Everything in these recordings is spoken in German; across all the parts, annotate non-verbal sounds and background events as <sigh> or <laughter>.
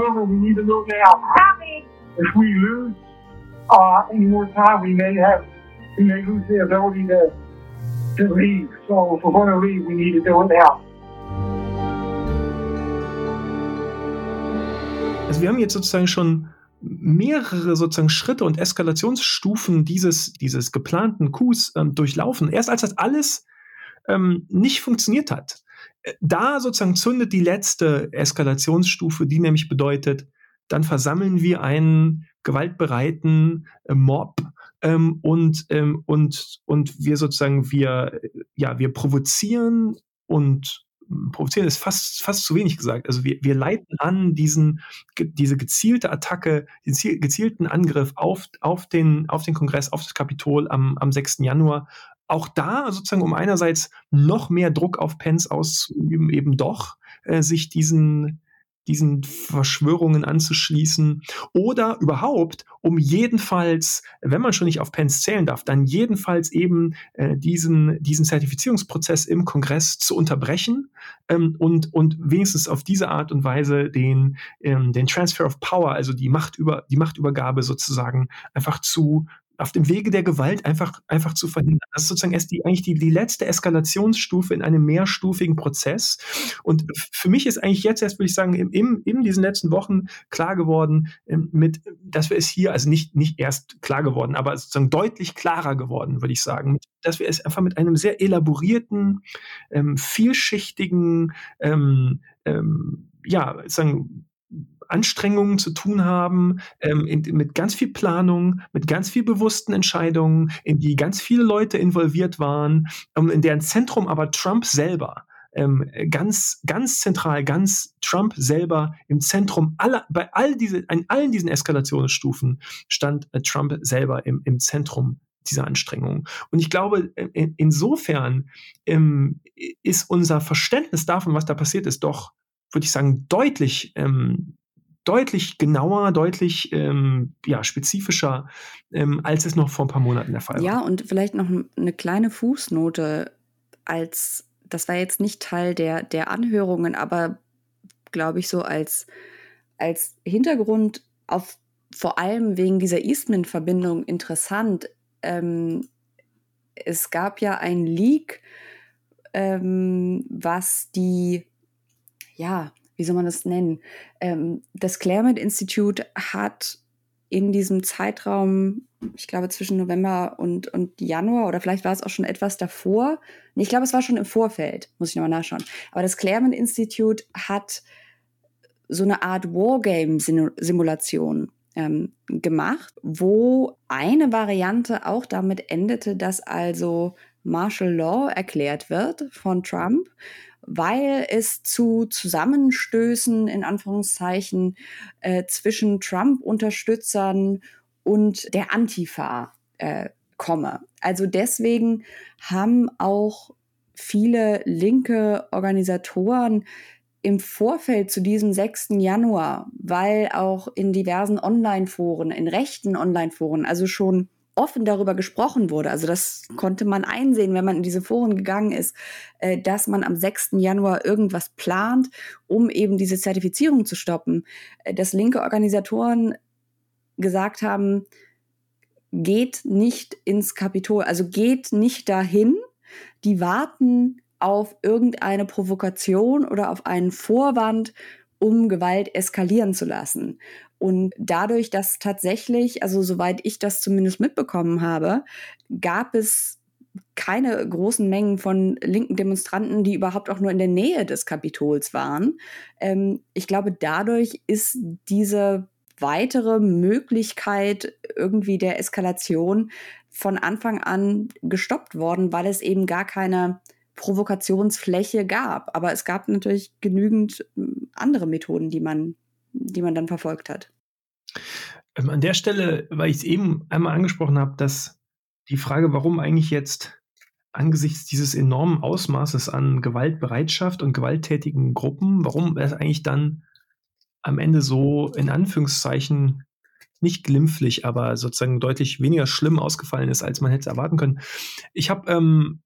remember, we need to know now. If we lose uh, any more time, we may have we may lose the ability to to leave. So if we're going to leave, we need to do it now. Also wir haben jetzt sozusagen schon mehrere sozusagen Schritte und Eskalationsstufen dieses, dieses geplanten Coups ähm, durchlaufen. Erst als das alles ähm, nicht funktioniert hat, da sozusagen zündet die letzte Eskalationsstufe, die nämlich bedeutet, dann versammeln wir einen gewaltbereiten äh, Mob ähm, und, ähm, und, und wir sozusagen, wir, ja, wir provozieren und provozieren ist fast, fast zu wenig gesagt. Also wir, wir leiten an diesen, diese gezielte Attacke, den gezielten Angriff auf, auf, den, auf den Kongress, auf das Kapitol am, am 6. Januar. Auch da sozusagen, um einerseits noch mehr Druck auf Pence auszuüben, eben doch äh, sich diesen, diesen Verschwörungen anzuschließen oder überhaupt, um jedenfalls, wenn man schon nicht auf Pence zählen darf, dann jedenfalls eben äh, diesen, diesen Zertifizierungsprozess im Kongress zu unterbrechen ähm, und, und wenigstens auf diese Art und Weise den, ähm, den Transfer of Power, also die, Machtüber, die Machtübergabe sozusagen einfach zu, auf dem Wege der Gewalt einfach, einfach zu verhindern. Das ist sozusagen erst die, eigentlich die, die letzte Eskalationsstufe in einem mehrstufigen Prozess. Und für mich ist eigentlich jetzt erst, würde ich sagen, in, in diesen letzten Wochen klar geworden, ähm, mit, dass wir es hier, also nicht, nicht erst klar geworden, aber sozusagen deutlich klarer geworden, würde ich sagen, dass wir es einfach mit einem sehr elaborierten, ähm, vielschichtigen, ähm, ähm, ja, sagen, Anstrengungen zu tun haben, ähm, in, mit ganz viel Planung, mit ganz viel bewussten Entscheidungen, in die ganz viele Leute involviert waren, ähm, in deren Zentrum aber Trump selber ähm, ganz, ganz zentral, ganz Trump selber im Zentrum aller, bei all diese, an allen diesen Eskalationsstufen stand äh, Trump selber im, im Zentrum dieser Anstrengungen. Und ich glaube, in, äh, insofern ähm, ist unser Verständnis davon, was da passiert ist, doch, würde ich sagen, deutlich ähm, deutlich genauer, deutlich ähm, ja, spezifischer, ähm, als es noch vor ein paar Monaten der Fall war. Ja, und vielleicht noch eine kleine Fußnote als, das war jetzt nicht Teil der, der Anhörungen, aber glaube ich so als, als Hintergrund auf vor allem wegen dieser Eastman-Verbindung interessant. Ähm, es gab ja ein Leak, ähm, was die, ja, wie soll man das nennen? Ähm, das Claremont Institute hat in diesem Zeitraum, ich glaube zwischen November und, und Januar oder vielleicht war es auch schon etwas davor. Ich glaube, es war schon im Vorfeld, muss ich nochmal nachschauen. Aber das Claremont Institute hat so eine Art Wargame-Simulation ähm, gemacht, wo eine Variante auch damit endete, dass also Martial Law erklärt wird von Trump weil es zu Zusammenstößen in Anführungszeichen äh, zwischen Trump-Unterstützern und der Antifa äh, komme. Also deswegen haben auch viele linke Organisatoren im Vorfeld zu diesem 6. Januar, weil auch in diversen Online-Foren, in rechten Online-Foren, also schon offen darüber gesprochen wurde, also das konnte man einsehen, wenn man in diese Foren gegangen ist, äh, dass man am 6. Januar irgendwas plant, um eben diese Zertifizierung zu stoppen, äh, dass linke Organisatoren gesagt haben, geht nicht ins Kapitol, also geht nicht dahin, die warten auf irgendeine Provokation oder auf einen Vorwand, um Gewalt eskalieren zu lassen. Und dadurch, dass tatsächlich, also soweit ich das zumindest mitbekommen habe, gab es keine großen Mengen von linken Demonstranten, die überhaupt auch nur in der Nähe des Kapitols waren. Ähm, ich glaube, dadurch ist diese weitere Möglichkeit irgendwie der Eskalation von Anfang an gestoppt worden, weil es eben gar keine Provokationsfläche gab. Aber es gab natürlich genügend hm, andere Methoden, die man die man dann verfolgt hat. Ähm, an der Stelle, weil ich es eben einmal angesprochen habe, dass die Frage, warum eigentlich jetzt angesichts dieses enormen Ausmaßes an Gewaltbereitschaft und gewalttätigen Gruppen, warum es eigentlich dann am Ende so in Anführungszeichen nicht glimpflich, aber sozusagen deutlich weniger schlimm ausgefallen ist, als man hätte erwarten können. Ich habe ähm,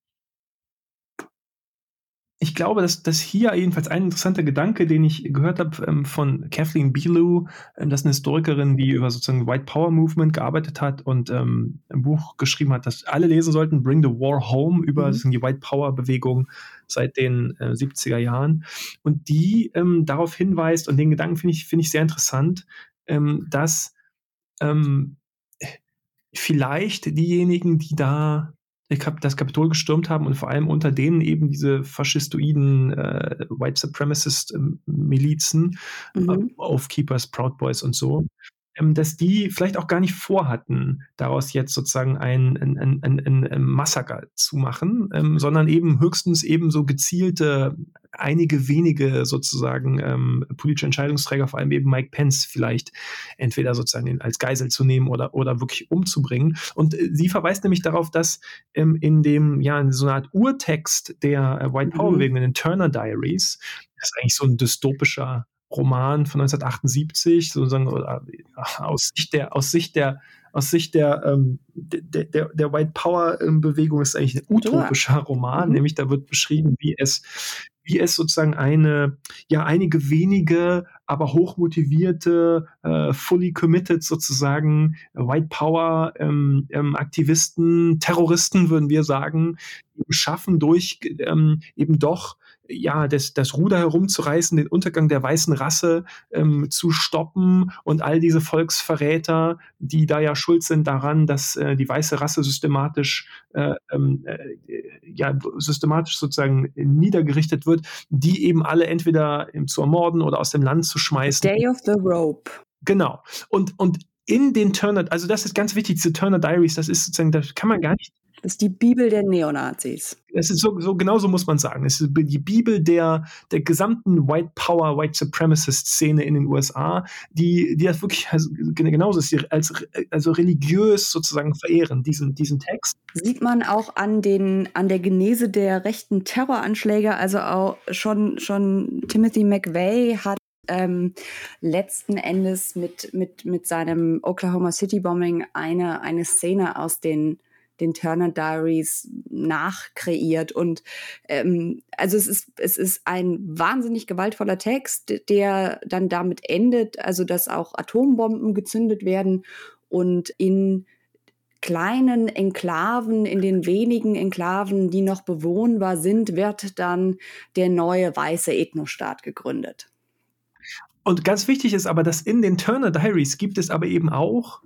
ich glaube, dass, dass hier jedenfalls ein interessanter Gedanke, den ich gehört habe ähm, von Kathleen Bielu, ähm, das ist eine Historikerin, die über sozusagen White Power Movement gearbeitet hat und ähm, ein Buch geschrieben hat, das alle lesen sollten, Bring the War Home, über mhm. die White Power Bewegung seit den äh, 70er Jahren. Und die ähm, darauf hinweist, und den Gedanken finde ich, finde ich sehr interessant, ähm, dass ähm, vielleicht diejenigen, die da das Kapitol gestürmt haben und vor allem unter denen eben diese faschistoiden äh, White Supremacist ähm, Milizen, mhm. äh, Oathkeepers, Proud Boys und so, ähm, dass die vielleicht auch gar nicht vorhatten, daraus jetzt sozusagen ein, ein, ein, ein, ein Massaker zu machen, ähm, sondern eben höchstens eben so gezielte, einige wenige sozusagen ähm, politische Entscheidungsträger, vor allem eben Mike Pence vielleicht entweder sozusagen als Geisel zu nehmen oder, oder wirklich umzubringen. Und äh, sie verweist nämlich darauf, dass ähm, in dem, ja, in so einer Art Urtext der äh, White Power Bewegung, mhm. in den Turner Diaries, das ist eigentlich so ein dystopischer Roman von 1978, sozusagen äh, aus Sicht der, aus Sicht der, aus Sicht der, ähm, der, der, der White Power Bewegung ist eigentlich ein utopischer Roman, mhm. nämlich da wird beschrieben, wie es, wie es sozusagen eine, ja, einige wenige, aber hochmotivierte, äh, fully committed sozusagen White Power ähm, ähm, Aktivisten, Terroristen würden wir sagen, schaffen durch ähm, eben doch ja, das, das Ruder herumzureißen, den Untergang der weißen Rasse ähm, zu stoppen und all diese Volksverräter, die da ja schuld sind daran, dass äh, die weiße Rasse systematisch, äh, ähm, äh, ja, systematisch sozusagen niedergerichtet wird, die eben alle entweder zu ermorden oder aus dem Land zu schmeißen. Day of the Rope. Genau. Und, und in den Turner, also das ist ganz wichtig, diese Turner Diaries, das ist sozusagen, das kann man gar nicht das ist die Bibel der Neonazis. Es ist so, so genau so muss man sagen. Es ist die Bibel der, der gesamten White Power, White Supremacist Szene in den USA, die, die das wirklich also, genauso ist, als, also religiös sozusagen verehren, diesen, diesen Text. Sieht man auch an den, an der Genese der rechten Terroranschläge, also auch schon, schon Timothy McVeigh hat ähm, letzten Endes mit, mit, mit seinem Oklahoma City Bombing eine, eine Szene aus den den Turner Diaries nachkreiert. Und ähm, also es ist, es ist ein wahnsinnig gewaltvoller Text, der dann damit endet, also dass auch Atombomben gezündet werden und in kleinen Enklaven, in den wenigen Enklaven, die noch bewohnbar sind, wird dann der neue weiße Ethnostaat gegründet. Und ganz wichtig ist aber, dass in den Turner Diaries gibt es aber eben auch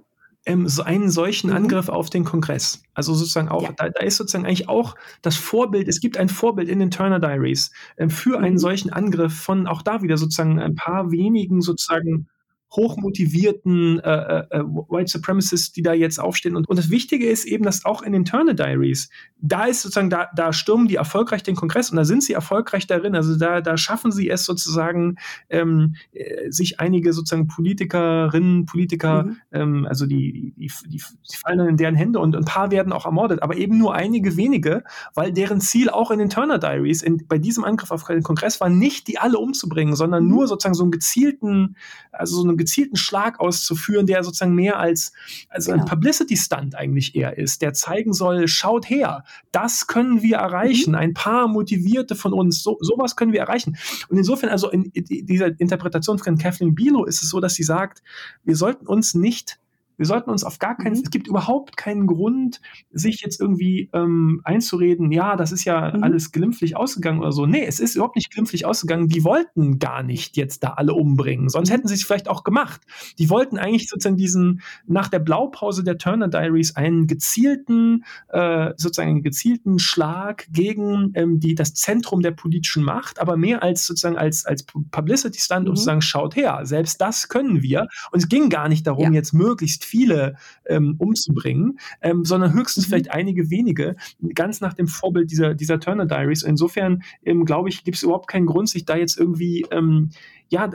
ähm, so einen solchen mhm. Angriff auf den Kongress. Also sozusagen auch, ja. da, da, ist sozusagen eigentlich auch das Vorbild, es gibt ein Vorbild in den Turner Diaries äh, für mhm. einen solchen Angriff von auch da wieder sozusagen ein paar wenigen sozusagen hochmotivierten äh, äh, äh, White Supremacists, die da jetzt aufstehen. Und, und das Wichtige ist eben, dass auch in den Turner Diaries, da ist sozusagen, da, da stürmen die erfolgreich den Kongress und da sind sie erfolgreich darin. Also da, da schaffen sie es sozusagen, ähm, äh, sich einige sozusagen Politikerinnen, Politiker, mhm. ähm, also die, die, die, die, fallen dann in deren Hände und ein paar werden auch ermordet, aber eben nur einige wenige, weil deren Ziel auch in den Turner Diaries, in, bei diesem Angriff auf den Kongress war, nicht die alle umzubringen, sondern mhm. nur sozusagen so einen gezielten, also so eine gezielten Schlag auszuführen, der sozusagen mehr als, als genau. ein Publicity-Stunt eigentlich eher ist, der zeigen soll, schaut her, das können wir erreichen, mhm. ein paar Motivierte von uns, so, sowas können wir erreichen. Und insofern, also in, in dieser Interpretation von Kathleen Bilo ist es so, dass sie sagt, wir sollten uns nicht wir sollten uns auf gar keinen, mhm. es gibt überhaupt keinen Grund, sich jetzt irgendwie ähm, einzureden, ja, das ist ja mhm. alles glimpflich ausgegangen oder so. Nee, es ist überhaupt nicht glimpflich ausgegangen. Die wollten gar nicht jetzt da alle umbringen, sonst hätten sie es vielleicht auch gemacht. Die wollten eigentlich sozusagen diesen, nach der Blaupause der Turner Diaries, einen gezielten, äh, sozusagen einen gezielten Schlag gegen ähm, die, das Zentrum der politischen Macht, aber mehr als sozusagen als, als Publicity-Stand, mhm. um zu sagen, schaut her, selbst das können wir. Und es ging gar nicht darum, ja. jetzt möglichst viele ähm, umzubringen, ähm, sondern höchstens mhm. vielleicht einige wenige, ganz nach dem Vorbild dieser, dieser Turner Diaries. Insofern, ähm, glaube ich, gibt es überhaupt keinen Grund, sich da jetzt irgendwie ähm, ja,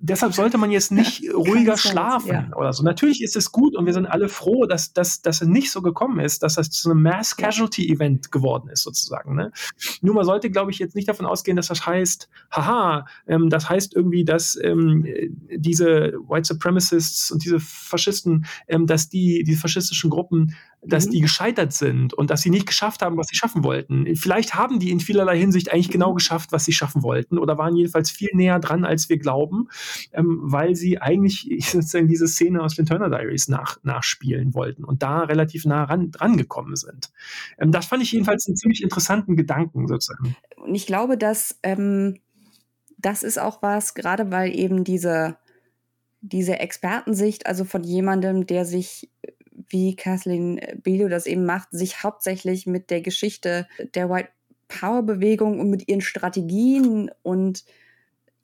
deshalb sollte man jetzt nicht ruhiger schlafen ja. oder so. Natürlich ist es gut und wir sind alle froh, dass, dass, dass es nicht so gekommen ist, dass das zu einem Mass Casualty Event geworden ist, sozusagen. Ne? Nur man sollte, glaube ich, jetzt nicht davon ausgehen, dass das heißt, haha, ähm, das heißt irgendwie, dass ähm, diese White Supremacists und diese Faschisten, ähm, dass die, die faschistischen Gruppen dass mhm. die gescheitert sind und dass sie nicht geschafft haben, was sie schaffen wollten. Vielleicht haben die in vielerlei Hinsicht eigentlich genau mhm. geschafft, was sie schaffen wollten oder waren jedenfalls viel näher dran, als wir glauben, ähm, weil sie eigentlich <laughs> sozusagen diese Szene aus den Turner Diaries nach, nachspielen wollten und da relativ nah ran, dran gekommen sind. Ähm, das fand ich jedenfalls einen ziemlich interessanten Gedanken sozusagen. Und ich glaube, dass ähm, das ist auch was, gerade weil eben diese diese Expertensicht, also von jemandem, der sich wie Kathleen Bilo das eben macht, sich hauptsächlich mit der Geschichte der White Power Bewegung und mit ihren Strategien und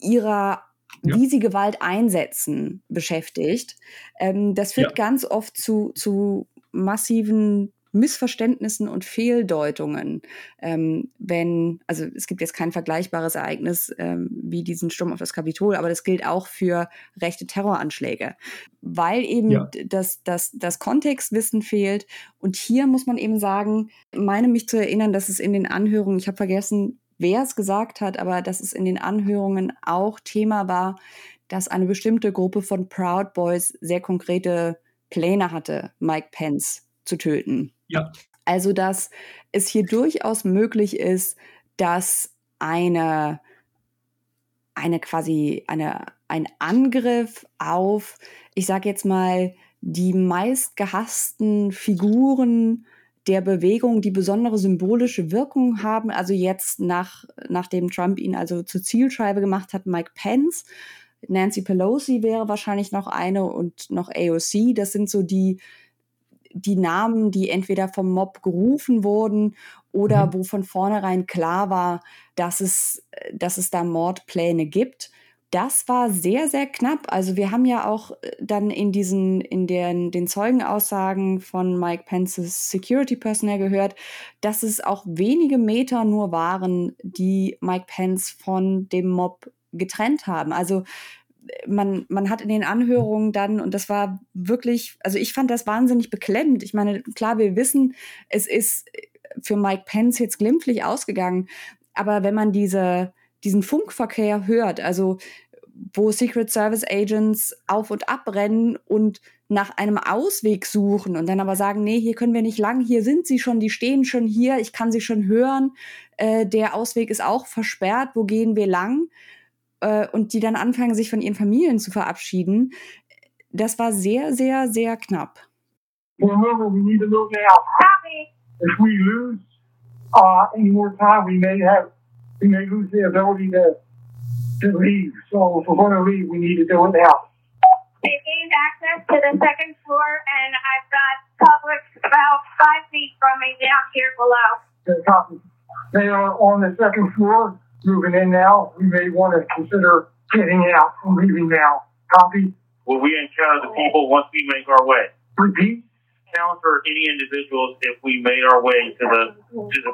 ihrer ja. wie sie Gewalt einsetzen, beschäftigt. Ähm, das führt ja. ganz oft zu, zu massiven Missverständnissen und Fehldeutungen, ähm, wenn, also es gibt jetzt kein vergleichbares Ereignis ähm, wie diesen Sturm auf das Kapitol, aber das gilt auch für rechte Terroranschläge, weil eben ja. das, das, das Kontextwissen fehlt. Und hier muss man eben sagen, meine mich zu erinnern, dass es in den Anhörungen, ich habe vergessen, wer es gesagt hat, aber dass es in den Anhörungen auch Thema war, dass eine bestimmte Gruppe von Proud Boys sehr konkrete Pläne hatte, Mike Pence zu töten. Ja. Also, dass es hier durchaus möglich ist, dass eine, eine quasi eine, ein Angriff auf, ich sage jetzt mal, die meistgehassten Figuren der Bewegung, die besondere symbolische Wirkung haben. Also jetzt nach, nachdem Trump ihn also zur Zielscheibe gemacht hat, Mike Pence, Nancy Pelosi wäre wahrscheinlich noch eine und noch AOC. Das sind so die, die Namen, die entweder vom Mob gerufen wurden oder mhm. wo von vornherein klar war, dass es, dass es da Mordpläne gibt. Das war sehr, sehr knapp. Also wir haben ja auch äh, dann in diesen, in den, den Zeugenaussagen von Mike Pences Security Personnel gehört, dass es auch wenige Meter nur waren, die Mike Pence von dem Mob getrennt haben. Also man, man hat in den Anhörungen dann, und das war wirklich, also ich fand das wahnsinnig beklemmend. Ich meine, klar, wir wissen, es ist für Mike Pence jetzt glimpflich ausgegangen, aber wenn man diese, diesen Funkverkehr hört, also wo Secret Service Agents auf und abrennen und nach einem Ausweg suchen und dann aber sagen, nee, hier können wir nicht lang, hier sind sie schon, die stehen schon hier, ich kann sie schon hören, äh, der Ausweg ist auch versperrt, wo gehen wir lang? Äh, und die dann anfangen, sich von ihren Familien zu verabschieden. Das war sehr, sehr, sehr knapp. Remember, we need to look now. If we lose uh, any more time, we may have we may lose the ability to to leave. So if we're going to leave, we need to do it now. They gained access to the second floor, and I've got public about five feet from me down here below. They are on the second floor. Moving in now, we may want to consider getting out and leaving now. Copy? Will we encounter the people once we make our way? Repeat? Encounter any individuals if we made our way to the to the.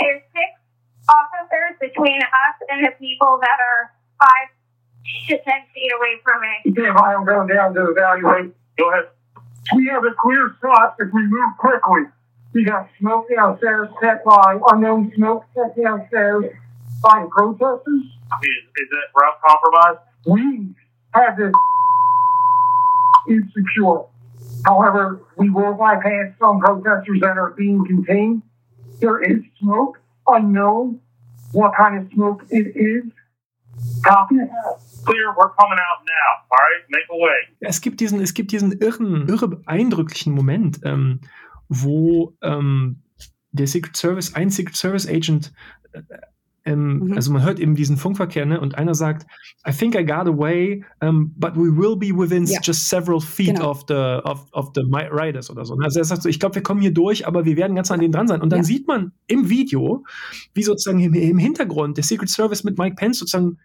There's six officers between us and the people that are five to ten feet away from me. Yeah, I'm going down to evaluate. Go ahead. We have a clear shot if we move quickly. We got smoke downstairs set by unknown smoke set downstairs by protesters. Is, is that route compromised? We have this insecure. However, we will bypass some protesters that are being contained. There is smoke, unknown what kind of smoke it is. Copy. Clear, we're coming out now. All right, make a way. Es gibt diesen, es gibt diesen irren, irre eindrücklichen Moment, ähm, wo ähm, der Secret Service, ein Secret Service Agent äh, Ähm, mhm. Also man hört eben diesen Funkverkehr, ne? Und einer sagt, I think I got away, um, but we will be within ja. just several feet genau. of the of, of the riders oder so. Also er sagt so, ich glaube, wir kommen hier durch, aber wir werden ganz an denen dran sein. Und dann ja. sieht man im Video, wie sozusagen im, im Hintergrund der Secret Service mit Mike Pence sozusagen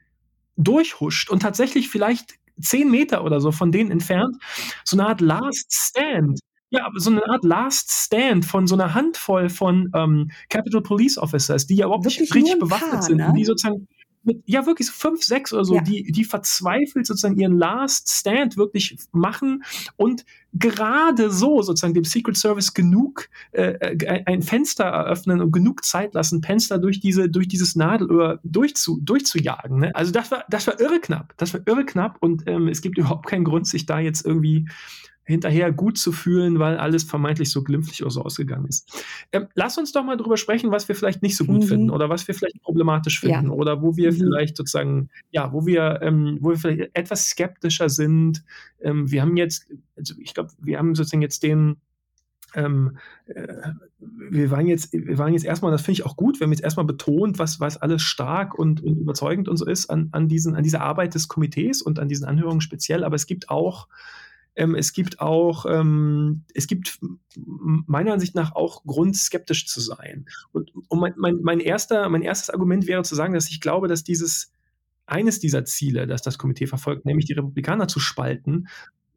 durchhuscht und tatsächlich vielleicht zehn Meter oder so von denen entfernt so eine Art Last Stand ja, so eine Art Last Stand von so einer Handvoll von ähm, Capitol Police Officers, die ja überhaupt wirklich nicht richtig bewaffnet paar, sind ne? die sozusagen mit, ja wirklich so fünf, sechs oder so, ja. die, die verzweifelt sozusagen ihren Last Stand wirklich machen und gerade so sozusagen dem Secret Service genug äh, äh ein Fenster eröffnen und genug Zeit lassen, Penster durch diese durch dieses Nadelöhr durchzu, durchzujagen. Ne? Also das war das war irre knapp, das war irre knapp und ähm, es gibt überhaupt keinen Grund, sich da jetzt irgendwie hinterher gut zu fühlen, weil alles vermeintlich so glimpflich oder so ausgegangen ist. Ähm, lass uns doch mal drüber sprechen, was wir vielleicht nicht so gut mhm. finden oder was wir vielleicht problematisch finden ja. oder wo wir mhm. vielleicht sozusagen, ja, wo wir, ähm, wo wir vielleicht etwas skeptischer sind. Ähm, wir haben jetzt, also ich glaube, wir haben sozusagen jetzt den ähm, äh, wir waren jetzt, wir waren jetzt erstmal, das finde ich auch gut, wir haben jetzt erstmal betont, was, was alles stark und, und überzeugend und so ist an, an, diesen, an dieser Arbeit des Komitees und an diesen Anhörungen speziell, aber es gibt auch ähm, es gibt auch, ähm, es gibt meiner Ansicht nach auch Grund, skeptisch zu sein. Und, und mein, mein, mein, erster, mein erstes Argument wäre zu sagen, dass ich glaube, dass dieses eines dieser Ziele, das das Komitee verfolgt, nämlich die Republikaner zu spalten,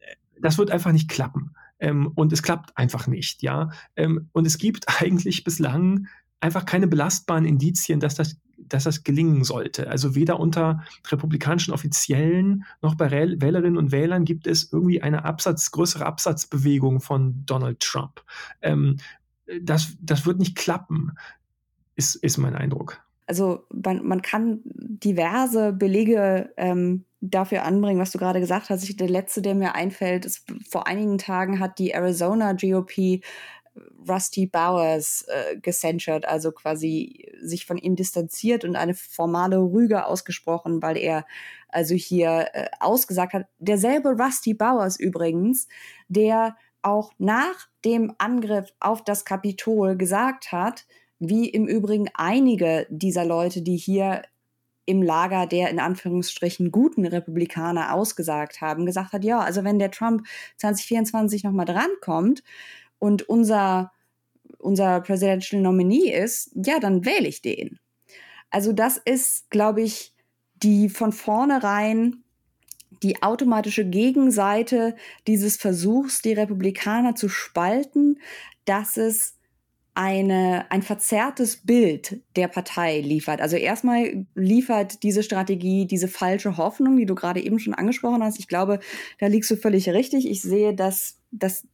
äh, das wird einfach nicht klappen. Ähm, und es klappt einfach nicht, ja. Ähm, und es gibt <laughs> eigentlich bislang einfach keine belastbaren Indizien, dass das, dass das gelingen sollte. Also weder unter republikanischen Offiziellen noch bei Wählerinnen und Wählern gibt es irgendwie eine Absatz, größere Absatzbewegung von Donald Trump. Ähm, das, das wird nicht klappen, ist, ist mein Eindruck. Also man, man kann diverse Belege ähm, dafür anbringen, was du gerade gesagt hast. Ich, der letzte, der mir einfällt, ist, vor einigen Tagen hat die Arizona GOP Rusty Bowers äh, gecensured, also quasi sich von ihm distanziert und eine formale Rüge ausgesprochen, weil er also hier äh, ausgesagt hat. Derselbe Rusty Bowers übrigens, der auch nach dem Angriff auf das Kapitol gesagt hat, wie im Übrigen einige dieser Leute, die hier im Lager der in Anführungsstrichen guten Republikaner ausgesagt haben, gesagt hat, ja, also wenn der Trump 2024 nochmal drankommt und unser, unser Presidential Nominee ist, ja, dann wähle ich den. Also das ist, glaube ich, die von vornherein die automatische Gegenseite dieses Versuchs, die Republikaner zu spalten, dass es eine, ein verzerrtes Bild der Partei liefert. Also erstmal liefert diese Strategie diese falsche Hoffnung, die du gerade eben schon angesprochen hast. Ich glaube, da liegst du völlig richtig. Ich sehe, dass, dass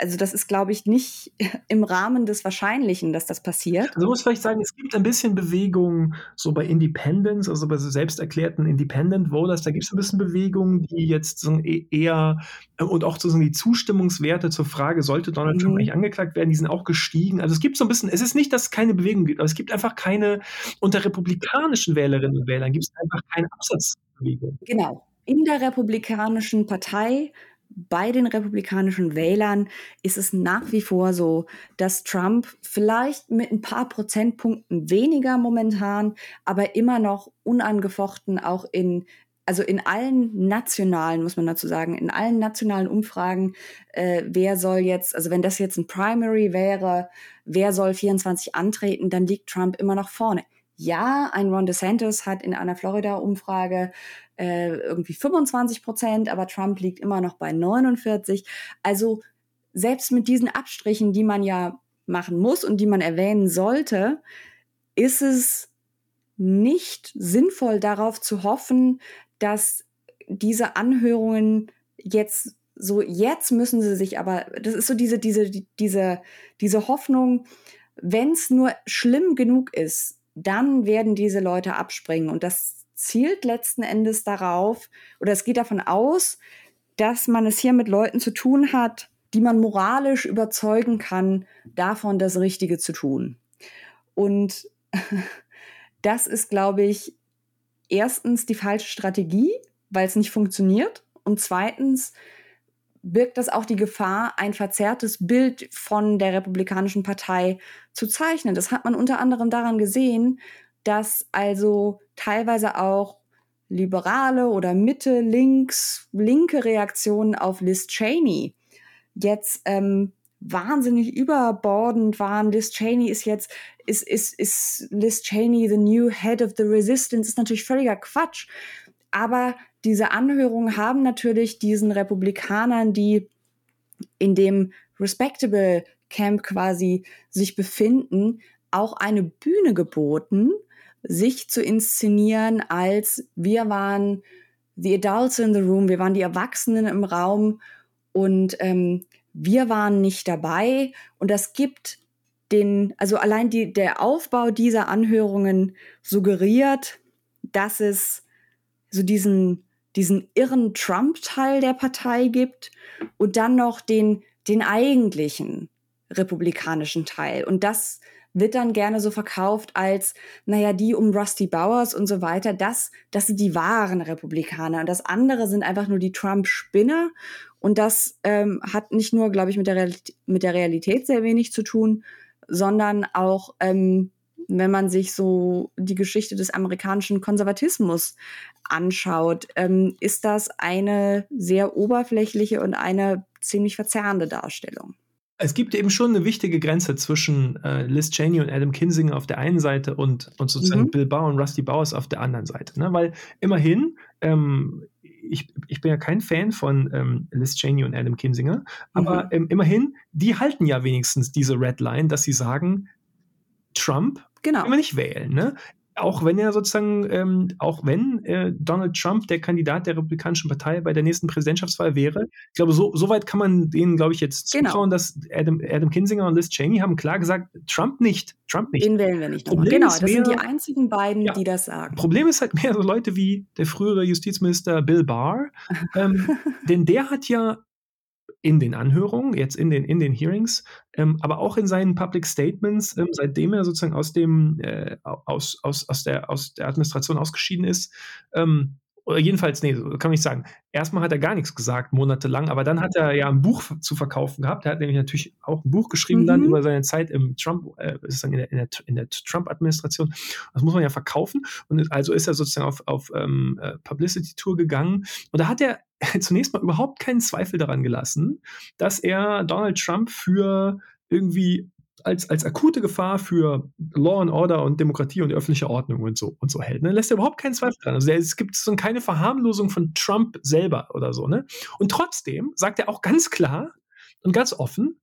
also das ist, glaube ich, nicht <laughs> im Rahmen des Wahrscheinlichen, dass das passiert. Also muss vielleicht sagen, es gibt ein bisschen Bewegung so bei Independents, also bei so selbst erklärten Independent Voters, da gibt es ein bisschen Bewegung, die jetzt so e-, eher äh, und auch so die Zustimmungswerte zur Frage, sollte Donald mhm. Trump eigentlich angeklagt werden, die sind auch gestiegen. Also es gibt so ein bisschen, es ist nicht, dass es keine Bewegung gibt, aber es gibt einfach keine, unter republikanischen Wählerinnen und Wählern gibt es einfach keine Absatzbewegung. Genau. In der Republikanischen Partei bei den republikanischen Wählern ist es nach wie vor so, dass Trump vielleicht mit ein paar Prozentpunkten weniger momentan, aber immer noch unangefochten auch in also in allen nationalen, muss man dazu sagen, in allen nationalen Umfragen, äh, wer soll jetzt, also wenn das jetzt ein Primary wäre, wer soll 24 antreten, dann liegt Trump immer noch vorne. Ja, ein Ron DeSantis hat in einer Florida-Umfrage äh, irgendwie 25 Prozent, aber Trump liegt immer noch bei 49. Also selbst mit diesen Abstrichen, die man ja machen muss und die man erwähnen sollte, ist es nicht sinnvoll darauf zu hoffen, dass diese Anhörungen jetzt so, jetzt müssen sie sich aber, das ist so diese, diese, diese, diese Hoffnung, wenn es nur schlimm genug ist, dann werden diese Leute abspringen. Und das zielt letzten Endes darauf oder es geht davon aus, dass man es hier mit Leuten zu tun hat, die man moralisch überzeugen kann, davon das Richtige zu tun. Und <laughs> das ist, glaube ich, erstens die falsche Strategie, weil es nicht funktioniert. Und zweitens birgt das auch die Gefahr, ein verzerrtes Bild von der Republikanischen Partei zu zeichnen. Das hat man unter anderem daran gesehen, dass also teilweise auch liberale oder Mitte, links, linke Reaktionen auf Liz Cheney jetzt ähm, wahnsinnig überbordend waren. Liz Cheney ist jetzt, ist, ist, ist Liz Cheney the new head of the resistance, ist natürlich völliger Quatsch. Aber diese Anhörungen haben natürlich diesen Republikanern, die in dem Respectable Camp quasi sich befinden, auch eine Bühne geboten, sich zu inszenieren als wir waren the adults in the room, wir waren die Erwachsenen im Raum und ähm, wir waren nicht dabei und das gibt den, also allein die, der Aufbau dieser Anhörungen suggeriert, dass es so diesen diesen irren Trump-Teil der Partei gibt und dann noch den, den eigentlichen republikanischen Teil. Und das wird dann gerne so verkauft als, naja, die um Rusty Bowers und so weiter, das, das sind die wahren Republikaner. Und das andere sind einfach nur die Trump-Spinner. Und das ähm, hat nicht nur, glaube ich, mit der, Realität, mit der Realität sehr wenig zu tun, sondern auch, ähm, wenn man sich so die Geschichte des amerikanischen Konservatismus anschaut, ähm, ist das eine sehr oberflächliche und eine ziemlich verzerrende Darstellung es gibt eben schon eine wichtige Grenze zwischen äh, Liz Cheney und Adam Kinsinger auf der einen Seite und, und sozusagen mhm. Bill Barr und Rusty Bowers auf der anderen Seite. Ne? Weil immerhin, ähm, ich, ich bin ja kein Fan von ähm, Liz Cheney und Adam Kinsinger, aber mhm. ähm, immerhin, die halten ja wenigstens diese Red Line, dass sie sagen, Trump genau. wir nicht wählen. Ne? Auch wenn er sozusagen, ähm, auch wenn äh, Donald Trump der Kandidat der Republikanischen Partei bei der nächsten Präsidentschaftswahl wäre, ich glaube, so, so weit kann man denen, glaube ich, jetzt genau. zutrauen, dass Adam, Adam Kinzinger und Liz Cheney haben klar gesagt, Trump nicht, Trump nicht. Den wählen wir nicht. Genau, das mehr, sind die einzigen beiden, ja, die das sagen. Problem ist halt mehr so Leute wie der frühere Justizminister Bill Barr, ähm, <laughs> denn der hat ja in den Anhörungen, jetzt in den, in den Hearings, ähm, aber auch in seinen Public Statements, ähm, seitdem er sozusagen aus dem, äh, aus, aus, aus, der, aus der Administration ausgeschieden ist, ähm, oder jedenfalls, nee, kann man nicht sagen. Erstmal hat er gar nichts gesagt, monatelang, aber dann hat er ja ein Buch zu verkaufen gehabt. Er hat nämlich natürlich auch ein Buch geschrieben mhm. dann über seine Zeit im Trump, äh, sozusagen in der, in der, in der Trump-Administration. Das muss man ja verkaufen. Und also ist er sozusagen auf, auf ähm, äh, Publicity-Tour gegangen. Und da hat er <laughs> zunächst mal überhaupt keinen Zweifel daran gelassen, dass er Donald Trump für irgendwie als, als akute Gefahr für Law and Order und Demokratie und öffentliche Ordnung und so und so hält. Ne? Lässt er überhaupt keinen Zweifel dran. Also es gibt so keine Verharmlosung von Trump selber oder so. Ne? Und trotzdem sagt er auch ganz klar und ganz offen,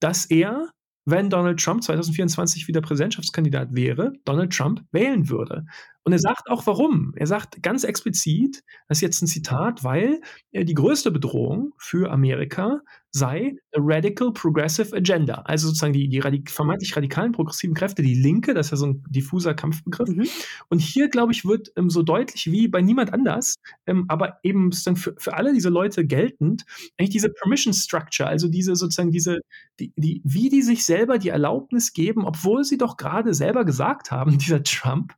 dass er wenn Donald Trump 2024 wieder Präsidentschaftskandidat wäre, Donald Trump wählen würde. Und er sagt auch warum. Er sagt ganz explizit, das ist jetzt ein Zitat, weil die größte Bedrohung für Amerika sei a radical progressive agenda. Also sozusagen die, die radik vermeintlich radikalen progressiven Kräfte, die Linke, das ist ja so ein diffuser Kampfbegriff. Mhm. Und hier, glaube ich, wird ähm, so deutlich wie bei niemand anders, ähm, aber eben sozusagen für, für alle diese Leute geltend, eigentlich diese Permission Structure, also diese sozusagen diese, die, die, wie die sich selber die Erlaubnis geben, obwohl sie doch gerade selber gesagt haben, <laughs> dieser Trump,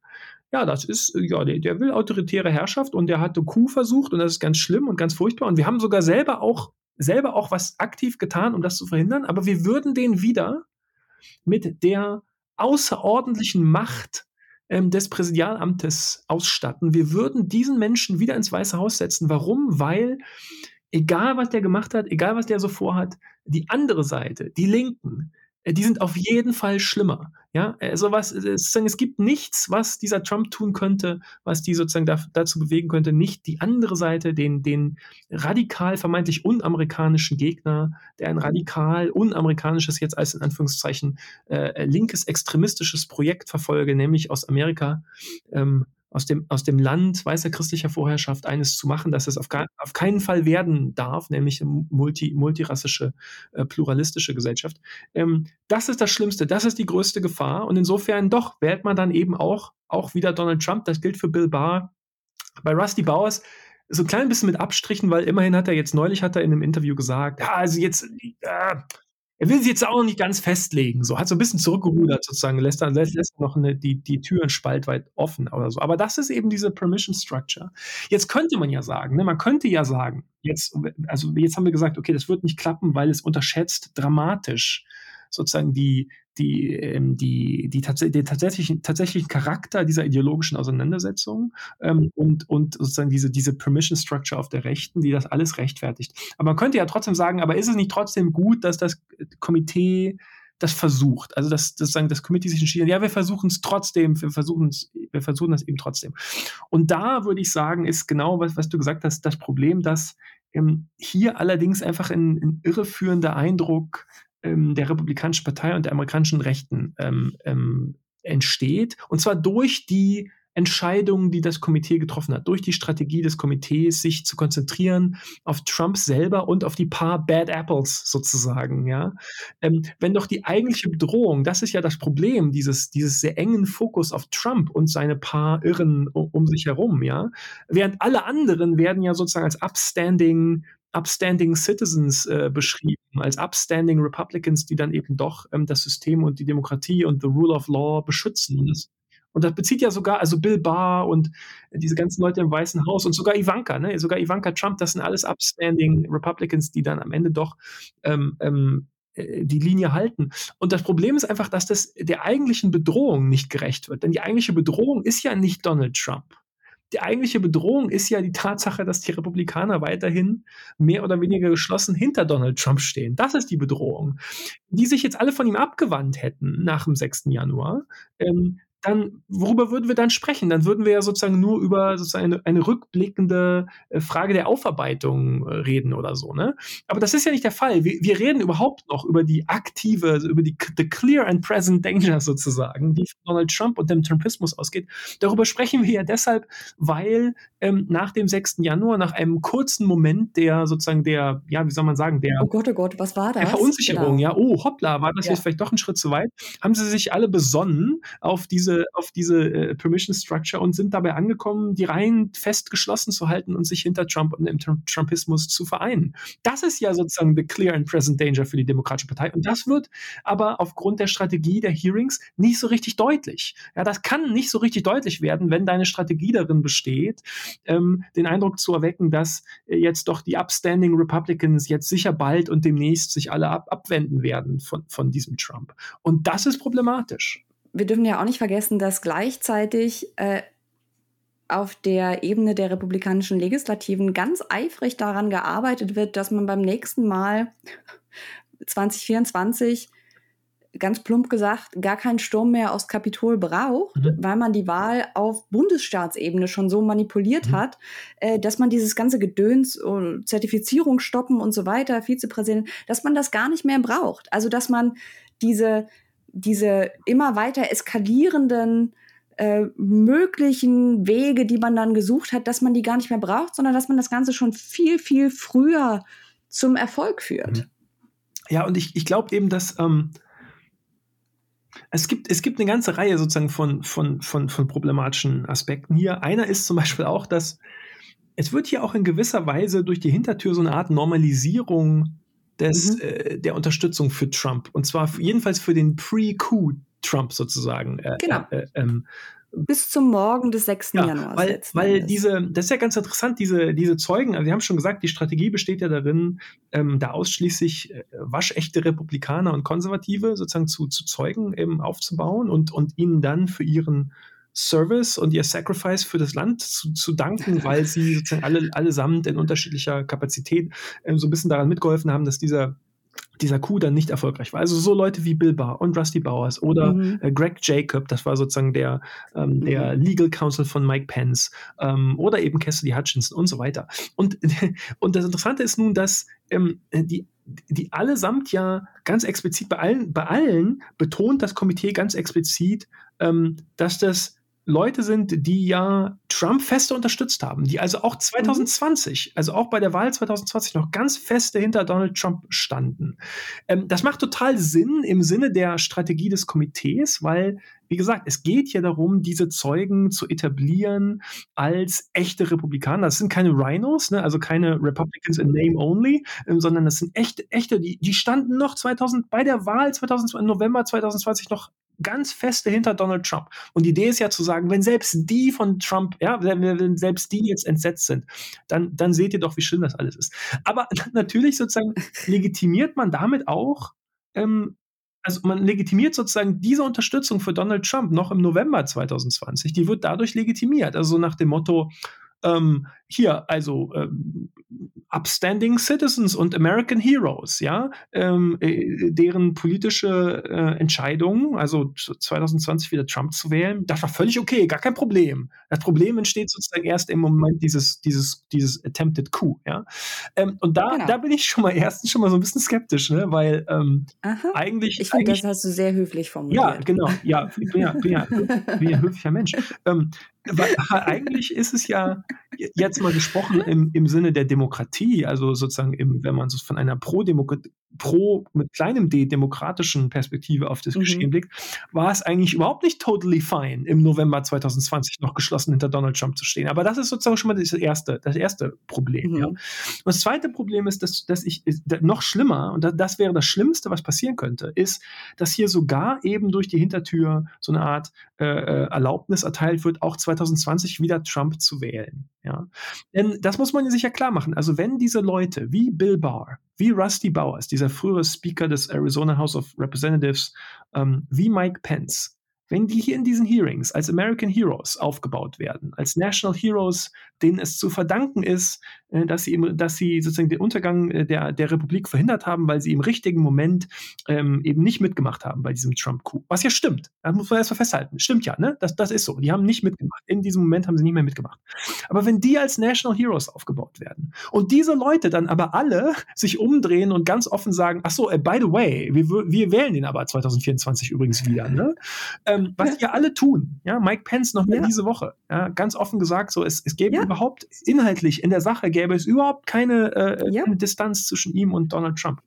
ja, das ist, ja, der, der will autoritäre Herrschaft und der hatte Coup versucht und das ist ganz schlimm und ganz furchtbar. Und wir haben sogar selber auch selber auch was aktiv getan, um das zu verhindern, aber wir würden den wieder mit der außerordentlichen Macht ähm, des Präsidialamtes ausstatten. Wir würden diesen Menschen wieder ins Weiße Haus setzen. Warum? Weil egal was der gemacht hat, egal was der so vorhat, die andere Seite, die Linken, die sind auf jeden Fall schlimmer. Ja, also was, äh, sozusagen, es gibt nichts, was dieser Trump tun könnte, was die sozusagen da, dazu bewegen könnte, nicht die andere Seite, den, den radikal vermeintlich unamerikanischen Gegner, der ein radikal unamerikanisches, jetzt als in Anführungszeichen, äh, linkes extremistisches Projekt verfolge, nämlich aus Amerika ähm, aus dem, aus dem Land weißer christlicher Vorherrschaft eines zu machen, dass es auf, gar, auf keinen Fall werden darf, nämlich eine multi, multirassische, äh, pluralistische Gesellschaft. Ähm, das ist das Schlimmste, das ist die größte Gefahr. Und insofern doch wählt man dann eben auch, auch wieder Donald Trump. Das gilt für Bill Barr. Bei Rusty Bowers so ein klein bisschen mit Abstrichen, weil immerhin hat er jetzt neulich hat er in einem Interview gesagt, ja, also jetzt, äh, er will sie jetzt auch noch nicht ganz festlegen, so hat so ein bisschen zurückgerudert sozusagen, lässt dann lässt, lässt noch eine, die, die Türen spaltweit offen oder so. Aber das ist eben diese Permission Structure. Jetzt könnte man ja sagen, ne, man könnte ja sagen, jetzt, also jetzt haben wir gesagt, okay, das wird nicht klappen, weil es unterschätzt dramatisch sozusagen die, die, ähm, die, die tats den tatsächlichen, tatsächlichen Charakter dieser ideologischen Auseinandersetzung ähm, und, und sozusagen diese, diese Permission Structure auf der Rechten, die das alles rechtfertigt. Aber man könnte ja trotzdem sagen, aber ist es nicht trotzdem gut, dass das Komitee das versucht. Also dass, dass sagen, das Komitee sich entschieden, ja, wir versuchen es trotzdem, wir versuchen es, wir versuchen das eben trotzdem. Und da würde ich sagen, ist genau, was, was du gesagt hast, das Problem, dass ähm, hier allerdings einfach ein, ein irreführender Eindruck ähm, der Republikanischen Partei und der amerikanischen Rechten ähm, ähm, entsteht. Und zwar durch die Entscheidungen, die das Komitee getroffen hat, durch die Strategie des Komitees, sich zu konzentrieren auf Trump selber und auf die paar Bad Apples sozusagen, ja. Ähm, wenn doch die eigentliche Bedrohung, das ist ja das Problem, dieses, dieses sehr engen Fokus auf Trump und seine paar Irren um, um sich herum, ja. Während alle anderen werden ja sozusagen als upstanding upstanding Citizens äh, beschrieben, als upstanding Republicans, die dann eben doch ähm, das System und die Demokratie und the rule of law beschützen. Und das bezieht ja sogar, also Bill Barr und diese ganzen Leute im Weißen Haus und sogar Ivanka, ne? sogar Ivanka Trump, das sind alles upstanding Republicans, die dann am Ende doch ähm, ähm, äh, die Linie halten. Und das Problem ist einfach, dass das der eigentlichen Bedrohung nicht gerecht wird. Denn die eigentliche Bedrohung ist ja nicht Donald Trump die eigentliche Bedrohung ist ja die Tatsache, dass die Republikaner weiterhin mehr oder weniger geschlossen hinter Donald Trump stehen. Das ist die Bedrohung. Die sich jetzt alle von ihm abgewandt hätten nach dem 6. Januar, ähm, dann, worüber würden wir dann sprechen? Dann würden wir ja sozusagen nur über sozusagen eine, eine rückblickende äh, Frage der Aufarbeitung äh, reden oder so, ne? Aber das ist ja nicht der Fall. Wir, wir reden überhaupt noch über die aktive, also über die the clear and present danger sozusagen, die von Donald Trump und dem Trumpismus ausgeht. Darüber sprechen wir ja deshalb, weil ähm, nach dem 6. Januar, nach einem kurzen Moment der sozusagen der, ja, wie soll man sagen, der, oh Gott, oh Gott, was war das? Der Verunsicherung, genau. ja, oh, hoppla, war das ja. jetzt vielleicht doch ein Schritt zu weit? Haben sie sich alle besonnen auf diese auf diese äh, Permission Structure und sind dabei angekommen, die Reihen fest geschlossen zu halten und sich hinter Trump und dem Trumpismus zu vereinen. Das ist ja sozusagen the clear and present danger für die Demokratische Partei. Und das wird aber aufgrund der Strategie der Hearings nicht so richtig deutlich. Ja, das kann nicht so richtig deutlich werden, wenn deine Strategie darin besteht, ähm, den Eindruck zu erwecken, dass äh, jetzt doch die upstanding Republicans jetzt sicher bald und demnächst sich alle ab abwenden werden von, von diesem Trump. Und das ist problematisch wir dürfen ja auch nicht vergessen, dass gleichzeitig äh, auf der Ebene der republikanischen Legislativen ganz eifrig daran gearbeitet wird, dass man beim nächsten Mal <laughs> 2024 ganz plump gesagt, gar keinen Sturm mehr aufs Kapitol braucht, mhm. weil man die Wahl auf Bundesstaatsebene schon so manipuliert mhm. hat, äh, dass man dieses ganze Gedöns, uh, Zertifizierung stoppen und so weiter, Vizepräsident, dass man das gar nicht mehr braucht. Also, dass man diese diese immer weiter eskalierenden äh, möglichen Wege, die man dann gesucht hat, dass man die gar nicht mehr braucht, sondern dass man das Ganze schon viel, viel früher zum Erfolg führt. Mhm. Ja, und ich, ich glaube eben, dass ähm, es, gibt, es gibt eine ganze Reihe sozusagen von, von, von, von problematischen Aspekten hier. Einer ist zum Beispiel auch, dass es wird hier auch in gewisser Weise durch die Hintertür so eine Art Normalisierung des, mhm. äh, der Unterstützung für Trump. Und zwar jedenfalls für den Pre-Coup Trump sozusagen. Äh, genau. Äh, ähm, bis zum Morgen des 6. Ja, Januars. Weil, weil diese, das ist ja ganz interessant, diese, diese Zeugen, also wir haben schon gesagt, die Strategie besteht ja darin, ähm, da ausschließlich äh, waschechte Republikaner und Konservative sozusagen zu, zu Zeugen eben aufzubauen und, und ihnen dann für ihren Service und ihr Sacrifice für das Land zu, zu danken, <laughs> weil sie sozusagen alle, allesamt in unterschiedlicher Kapazität ähm, so ein bisschen daran mitgeholfen haben, dass dieser dieser Coup dann nicht erfolgreich war. Also so Leute wie Bill Barr und Rusty Bowers oder mhm. äh, Greg Jacob, das war sozusagen der, ähm, der mhm. Legal Counsel von Mike Pence ähm, oder eben Cassidy Hutchinson und so weiter. Und, <laughs> und das Interessante ist nun, dass ähm, die die allesamt ja ganz explizit bei allen, bei allen betont das Komitee ganz explizit, ähm, dass das Leute sind, die ja Trump feste unterstützt haben, die also auch 2020, mhm. also auch bei der Wahl 2020 noch ganz feste hinter Donald Trump standen. Ähm, das macht total Sinn im Sinne der Strategie des Komitees, weil, wie gesagt, es geht ja darum, diese Zeugen zu etablieren als echte Republikaner. Das sind keine Rhinos, ne, also keine Republicans in Name only, ähm, sondern das sind echte, echte, die, die standen noch 2000 bei der Wahl 2020, November 2020 noch ganz feste hinter Donald Trump. Und die Idee ist ja zu sagen, wenn selbst die von Trump, ja, wenn selbst die jetzt entsetzt sind, dann, dann seht ihr doch, wie schlimm das alles ist. Aber <laughs> natürlich sozusagen legitimiert man damit auch, ähm, also man legitimiert sozusagen diese Unterstützung für Donald Trump noch im November 2020, die wird dadurch legitimiert. Also nach dem Motto, ähm, hier, also ähm, upstanding citizens und American Heroes, ja, ähm, äh, deren politische äh, Entscheidung, also 2020 wieder Trump zu wählen, das war völlig okay, gar kein Problem. Das Problem entsteht sozusagen erst im Moment dieses, dieses, dieses attempted coup, ja. Ähm, und da, genau. da bin ich schon mal erstens schon mal so ein bisschen skeptisch, ne, weil ähm, eigentlich. Ich finde, das hast du sehr höflich formuliert. Ja, genau, ja, ich bin ja, bin ja, bin ja ein <laughs> höflicher Mensch. Ähm, weil eigentlich ist es ja jetzt mal gesprochen im, im Sinne der Demokratie, also sozusagen im, wenn man so von einer Pro-Demokratie pro mit kleinem d demokratischen Perspektive auf das mhm. Geschehen blickt, war es eigentlich überhaupt nicht totally fine, im November 2020 noch geschlossen hinter Donald Trump zu stehen. Aber das ist sozusagen schon mal das erste, das erste Problem. Mhm. Ja. Und das zweite Problem ist, dass, dass ich noch schlimmer, und das wäre das Schlimmste, was passieren könnte, ist, dass hier sogar eben durch die Hintertür so eine Art äh, äh Erlaubnis erteilt wird, auch 2020 wieder Trump zu wählen. Ja. Denn das muss man sich ja klar machen. Also wenn diese Leute wie Bill Barr, wie Rusty Bowers, dieser frühere Speaker des Arizona House of Representatives, ähm, wie Mike Pence, wenn die hier in diesen Hearings als American Heroes aufgebaut werden, als National Heroes, denen es zu verdanken ist, äh, dass sie, dass sie sozusagen den Untergang äh, der, der Republik verhindert haben, weil sie im richtigen Moment ähm, eben nicht mitgemacht haben bei diesem Trump-Coup. Was ja stimmt. Das muss man erstmal festhalten. Stimmt ja, ne? Das, das ist so. Die haben nicht mitgemacht. In diesem Moment haben sie nicht mehr mitgemacht. Aber wenn die als National Heroes aufgebaut werden und diese Leute dann aber alle sich umdrehen und ganz offen sagen, ach so, uh, by the way, wir, wir wählen den aber 2024 übrigens wieder, ne? ähm, <laughs> was wir alle tun. Ja, Mike Pence noch mal ja. diese Woche. Ja, ganz offen gesagt, so es, es gäbe ja. überhaupt inhaltlich in der Sache gäbe es überhaupt keine, äh, ja. keine Distanz zwischen ihm und Donald Trump.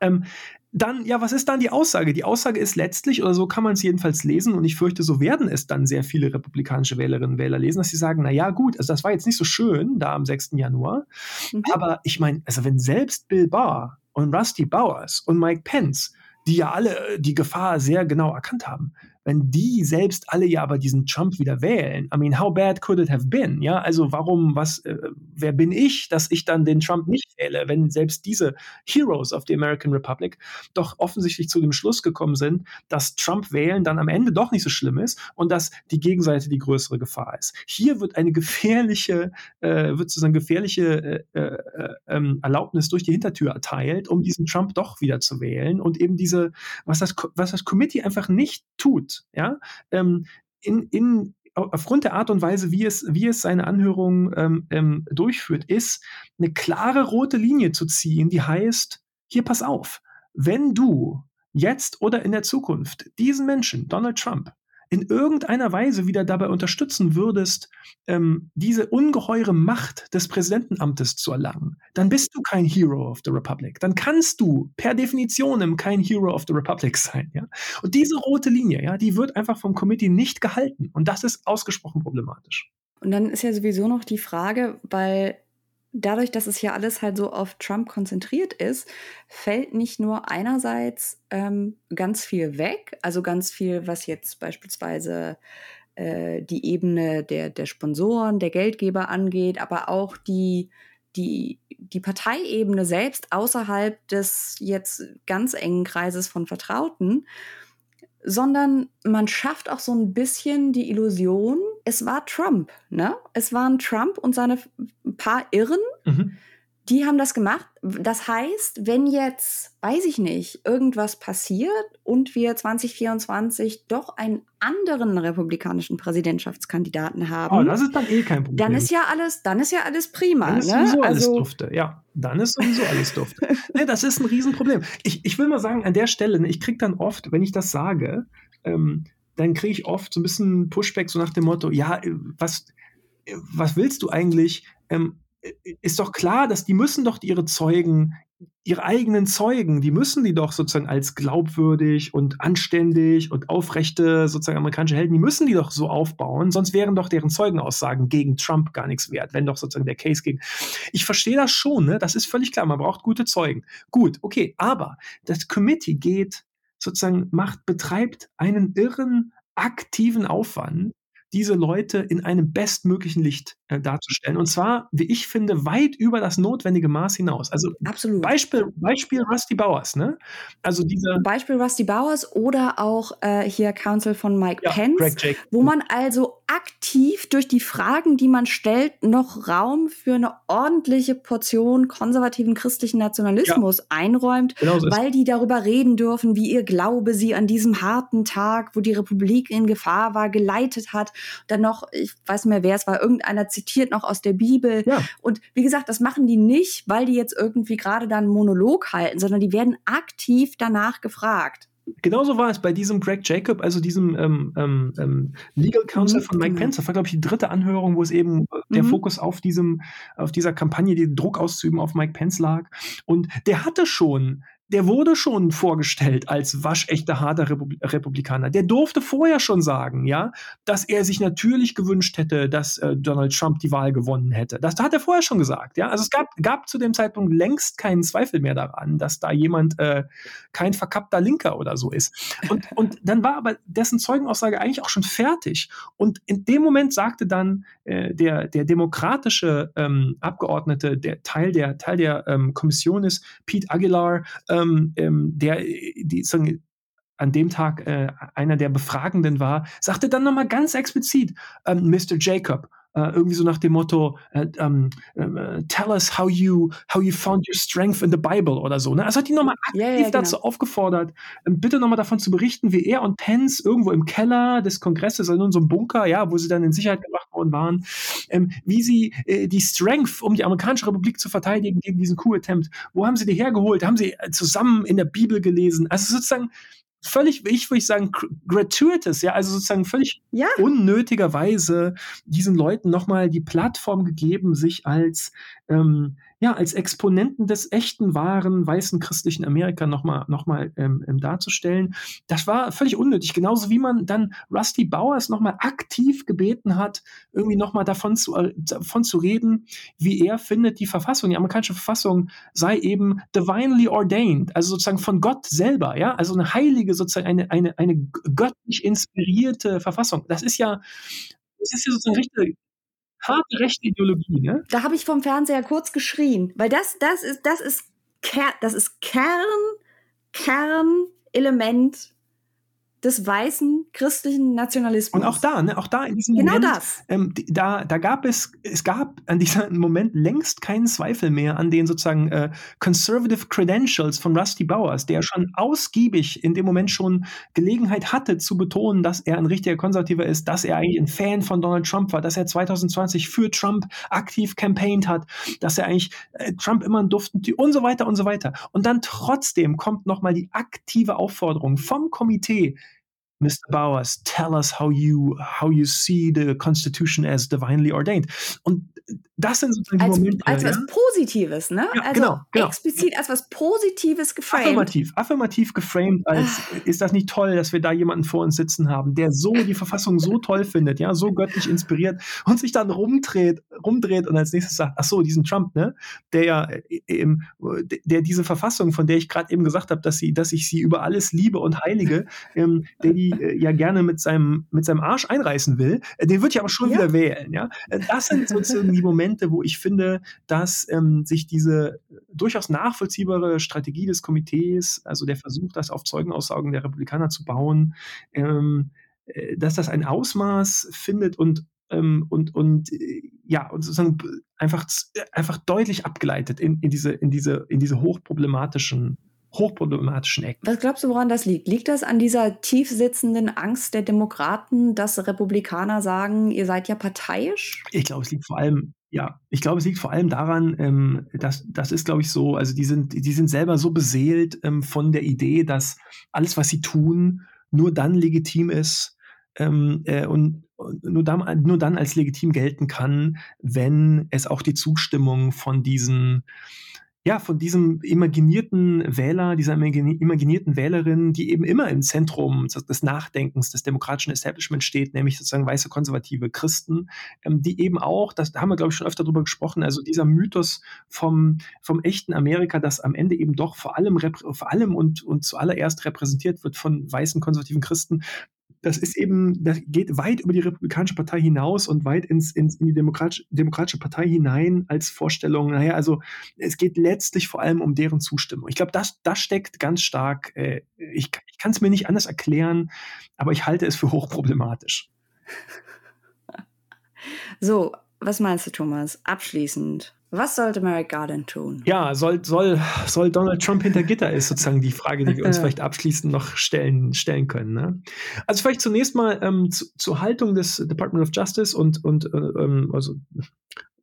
Ähm, dann, ja, was ist dann die Aussage? Die Aussage ist letztlich, oder so kann man es jedenfalls lesen, und ich fürchte, so werden es dann sehr viele republikanische Wählerinnen und Wähler lesen, dass sie sagen, na ja, gut, also das war jetzt nicht so schön da am 6. Januar, mhm. aber ich meine, also wenn selbst Bill Barr und Rusty Bowers und Mike Pence, die ja alle die Gefahr sehr genau erkannt haben, wenn die selbst alle ja aber diesen Trump wieder wählen, I mean, how bad could it have been? Ja, also warum, was, äh, wer bin ich, dass ich dann den Trump nicht wähle, wenn selbst diese Heroes of the American Republic doch offensichtlich zu dem Schluss gekommen sind, dass Trump wählen dann am Ende doch nicht so schlimm ist und dass die Gegenseite die größere Gefahr ist. Hier wird eine gefährliche, äh, wird sozusagen gefährliche äh, äh, äh ähm, Erlaubnis durch die Hintertür erteilt, um diesen Trump doch wieder zu wählen und eben diese, was das, was das Committee einfach nicht tut, ja, ähm, in, in, aufgrund der Art und Weise, wie es, wie es seine Anhörung ähm, ähm, durchführt, ist eine klare rote Linie zu ziehen, die heißt, hier pass auf, wenn du jetzt oder in der Zukunft diesen Menschen, Donald Trump, in irgendeiner Weise wieder dabei unterstützen würdest, ähm, diese ungeheure Macht des Präsidentenamtes zu erlangen, dann bist du kein Hero of the Republic. Dann kannst du per Definition kein Hero of the Republic <laughs> sein. Ja? Und diese rote Linie, ja, die wird einfach vom Committee nicht gehalten. Und das ist ausgesprochen problematisch. Und dann ist ja sowieso noch die Frage, weil dadurch, dass es hier alles halt so auf Trump konzentriert ist, fällt nicht nur einerseits ähm, ganz viel weg, also ganz viel, was jetzt beispielsweise äh, die Ebene der, der Sponsoren, der Geldgeber angeht, aber auch die, die, die Parteiebene selbst außerhalb des jetzt ganz engen Kreises von Vertrauten sondern man schafft auch so ein bisschen die Illusion, es war Trump, ne? Es waren Trump und seine paar Irren, mhm. Die haben das gemacht. Das heißt, wenn jetzt, weiß ich nicht, irgendwas passiert und wir 2024 doch einen anderen republikanischen Präsidentschaftskandidaten haben, oh, das ist dann eh kein Problem. Dann ist ja alles, dann ist ja alles prima. Dann ist ne? sowieso alles also, dufte, ja. Dann ist sowieso alles dufte. nee, das ist ein Riesenproblem. Ich, ich will mal sagen, an der Stelle, ne, ich kriege dann oft, wenn ich das sage, ähm, dann kriege ich oft so ein bisschen Pushback so nach dem Motto, ja, äh, was, äh, was willst du eigentlich? Ähm, äh, ist doch klar, dass die müssen doch ihre Zeugen, ihre eigenen Zeugen, die müssen die doch sozusagen als glaubwürdig und anständig und aufrechte sozusagen amerikanische Helden, die müssen die doch so aufbauen, sonst wären doch deren Zeugenaussagen gegen Trump gar nichts wert, wenn doch sozusagen der Case gegen. Ich verstehe das schon, ne? Das ist völlig klar, man braucht gute Zeugen. Gut, okay, aber das Committee geht sozusagen macht, betreibt einen irren aktiven Aufwand, diese Leute in einem bestmöglichen Licht äh, darzustellen. Und zwar, wie ich finde, weit über das notwendige Maß hinaus. Also Absolut. Beispiel, Beispiel Rusty Bowers, ne? Also dieser Beispiel Rusty Bowers oder auch äh, hier Counsel von Mike ja, Pence, wo man also aktiv durch die Fragen, die man stellt, noch Raum für eine ordentliche Portion konservativen christlichen Nationalismus einräumt, Genau so weil die darüber reden dürfen, wie ihr Glaube sie an diesem harten Tag, wo die Republik in Gefahr war, geleitet hat. Dann noch, ich weiß nicht mehr, wer es war, irgendeiner zitiert noch aus der Bibel. Ja. Und wie gesagt, das machen die nicht, weil die jetzt irgendwie gerade dann einen Monolog halten, sondern die werden aktiv danach gefragt. Genauso war es bei diesem Greg Jacob, also diesem ähm, ähm, ähm, Legal Counsel Mhm, von Mike genau. Pence. Das war, glaube ich, die dritte Anhörung, wo es eben äh, der Mhm. Fokus auf diesem, auf dieser Kampagne, den Druck auszuüben auf Mike Pence lag. Und der hatte schon, der wurde schon vorgestellt als waschechter, harter Republi Republikaner. Der durfte vorher schon sagen, ja, dass er sich natürlich gewünscht hätte, dass äh, Donald Trump die Wahl gewonnen hätte. Das hat er vorher schon gesagt, ja. Also es gab, gab zu dem Zeitpunkt längst keinen Zweifel mehr daran, dass da jemand äh, kein verkappter Linker oder so ist. Und, <laughs> und dann war aber dessen Zeugenaussage eigentlich auch schon fertig. Und in dem Moment sagte dann äh, der, der demokratische ähm, Abgeordnete, der Teil der, Teil der ähm, Kommission ist, Pete Aguilar, ähm, ähm, der äh, die, sagen, an dem Tag äh, einer der Befragenden war, sagte dann nochmal ganz explizit, ähm, Mr. Jacob, äh, irgendwie so nach dem Motto, äh, ähm, äh, tell us how you, how you found your strength in the Bible oder so. Ne? Also hat die nochmal aktiv Ja, ja, genau. dazu aufgefordert, ähm, bitte nochmal davon zu berichten, wie er und Pence irgendwo im Keller des Kongresses, also in so einem Bunker, ja, wo sie dann in Sicherheit gebracht worden waren, ähm, wie sie äh, die Strength, um die amerikanische Republik zu verteidigen gegen diesen Coup-Attempt, wo haben sie die hergeholt? Haben sie äh, zusammen in der Bibel gelesen? Also sozusagen völlig, ich würde sagen, gr- gratuitous, ja, also sozusagen völlig Ja. unnötigerweise diesen Leuten nochmal die Plattform gegeben, sich als ähm, ja als Exponenten des echten, wahren, weißen christlichen Amerika nochmal noch mal, ähm, ähm, darzustellen. Das war völlig unnötig. Genauso wie man dann Rusty Bowers nochmal aktiv gebeten hat, irgendwie nochmal davon zu, äh, davon zu reden, wie er findet, die Verfassung, die amerikanische Verfassung sei eben divinely ordained, also sozusagen von Gott selber, ja, also eine heilige, sozusagen eine, eine, eine göttlich inspirierte Verfassung. Das ist ja, das ist ja sozusagen richtig harte rechte Ideologie, ne? Da habe ich vom Fernseher kurz geschrien, weil das, das ist, das ist, Ker das ist Kern, Kernelement des weißen christlichen Nationalismus. Und auch da, ne, auch da in diesem Genau Moment, das. ähm, da, da gab es, es gab an diesem <laughs> Moment längst keinen Zweifel mehr an den sozusagen äh, Conservative Credentials von Rusty Bowers, der schon ausgiebig in dem Moment schon Gelegenheit hatte zu betonen, dass er ein richtiger Konservativer ist, dass er eigentlich ein Fan von Donald Trump war, dass er 2020 für Trump aktiv campaigned hat, dass er eigentlich äh, Trump immer einen Duften und so weiter und so weiter. Und dann trotzdem kommt nochmal die aktive Aufforderung vom Komitee, Mr. Bowers, tell us how you how you see the Constitution as divinely ordained. Und das sind sozusagen die als, Momente. als ja? was Positives, ne? Ja, also genau, genau. explizit als was Positives geframed. Affirmativ, affirmativ geframed als ist das nicht toll, dass wir da jemanden vor uns sitzen haben, der so die Verfassung so toll findet, ja, so göttlich inspiriert und sich dann rumdreht, rumdreht und als nächstes sagt, ach so, diesen Trump, ne, der ja äh, eben, der, der diese Verfassung, von der ich gerade eben gesagt habe, dass sie, dass ich sie über alles liebe und heilige, ähm, der die äh, ja gerne mit seinem mit seinem Arsch einreißen will, äh, den würde ich aber schon Ja. wieder wählen, ja. Äh, Das sind sozusagen die Momente, wo ich finde, dass ähm, sich diese durchaus nachvollziehbare Strategie des Komitees, also der Versuch, das auf Zeugenaussagen der Republikaner zu bauen, ähm, äh, dass das ein Ausmaß findet und ähm, und und äh, ja und sozusagen einfach äh, einfach deutlich abgeleitet in, in diese in diese in diese hochproblematischen hochproblematischen Ecken. Was glaubst du, woran das liegt? Liegt das an dieser tief sitzenden Angst der Demokraten, dass Republikaner sagen, ihr seid ja parteiisch? Ich glaube, es liegt vor allem, ja, ich glaube, es liegt vor allem daran, ähm, dass das ist, glaube ich, so, also die sind, die sind selber so beseelt ähm, von der Idee, dass alles, was sie tun, nur dann legitim ist ähm, äh, und, nur, dann, nur dann als legitim gelten kann, wenn es auch die Zustimmung von diesen ja, von diesem imaginierten Wähler, dieser imagini- imaginierten Wählerin, die eben immer im Zentrum des Nachdenkens des demokratischen Establishments steht, nämlich sozusagen weiße konservative Christen, ähm, die eben auch, das da haben wir glaube ich schon öfter drüber gesprochen, also dieser Mythos vom, vom echten Amerika, das am Ende eben doch vor allem, vor allem und, und zuallererst repräsentiert wird von weißen konservativen Christen, das ist eben, das geht weit über die Republikanische Partei hinaus und weit ins, ins in die Demokratische, Demokratische Partei hinein als Vorstellung. Naja, also es geht letztlich vor allem um deren Zustimmung. Ich glaube, das, das steckt ganz stark, äh, ich, ich kann es mir nicht anders erklären, aber ich halte es für hochproblematisch. <laughs> So, was meinst du, Thomas? Abschließend. Was sollte Merrick Garland tun? Ja, soll, soll, soll Donald Trump hinter Gitter ist sozusagen die Frage, die wir uns <laughs> vielleicht abschließend noch stellen, stellen können. Ne? Also vielleicht zunächst mal ähm, zu, zur Haltung des Department of Justice und, und äh, ähm, also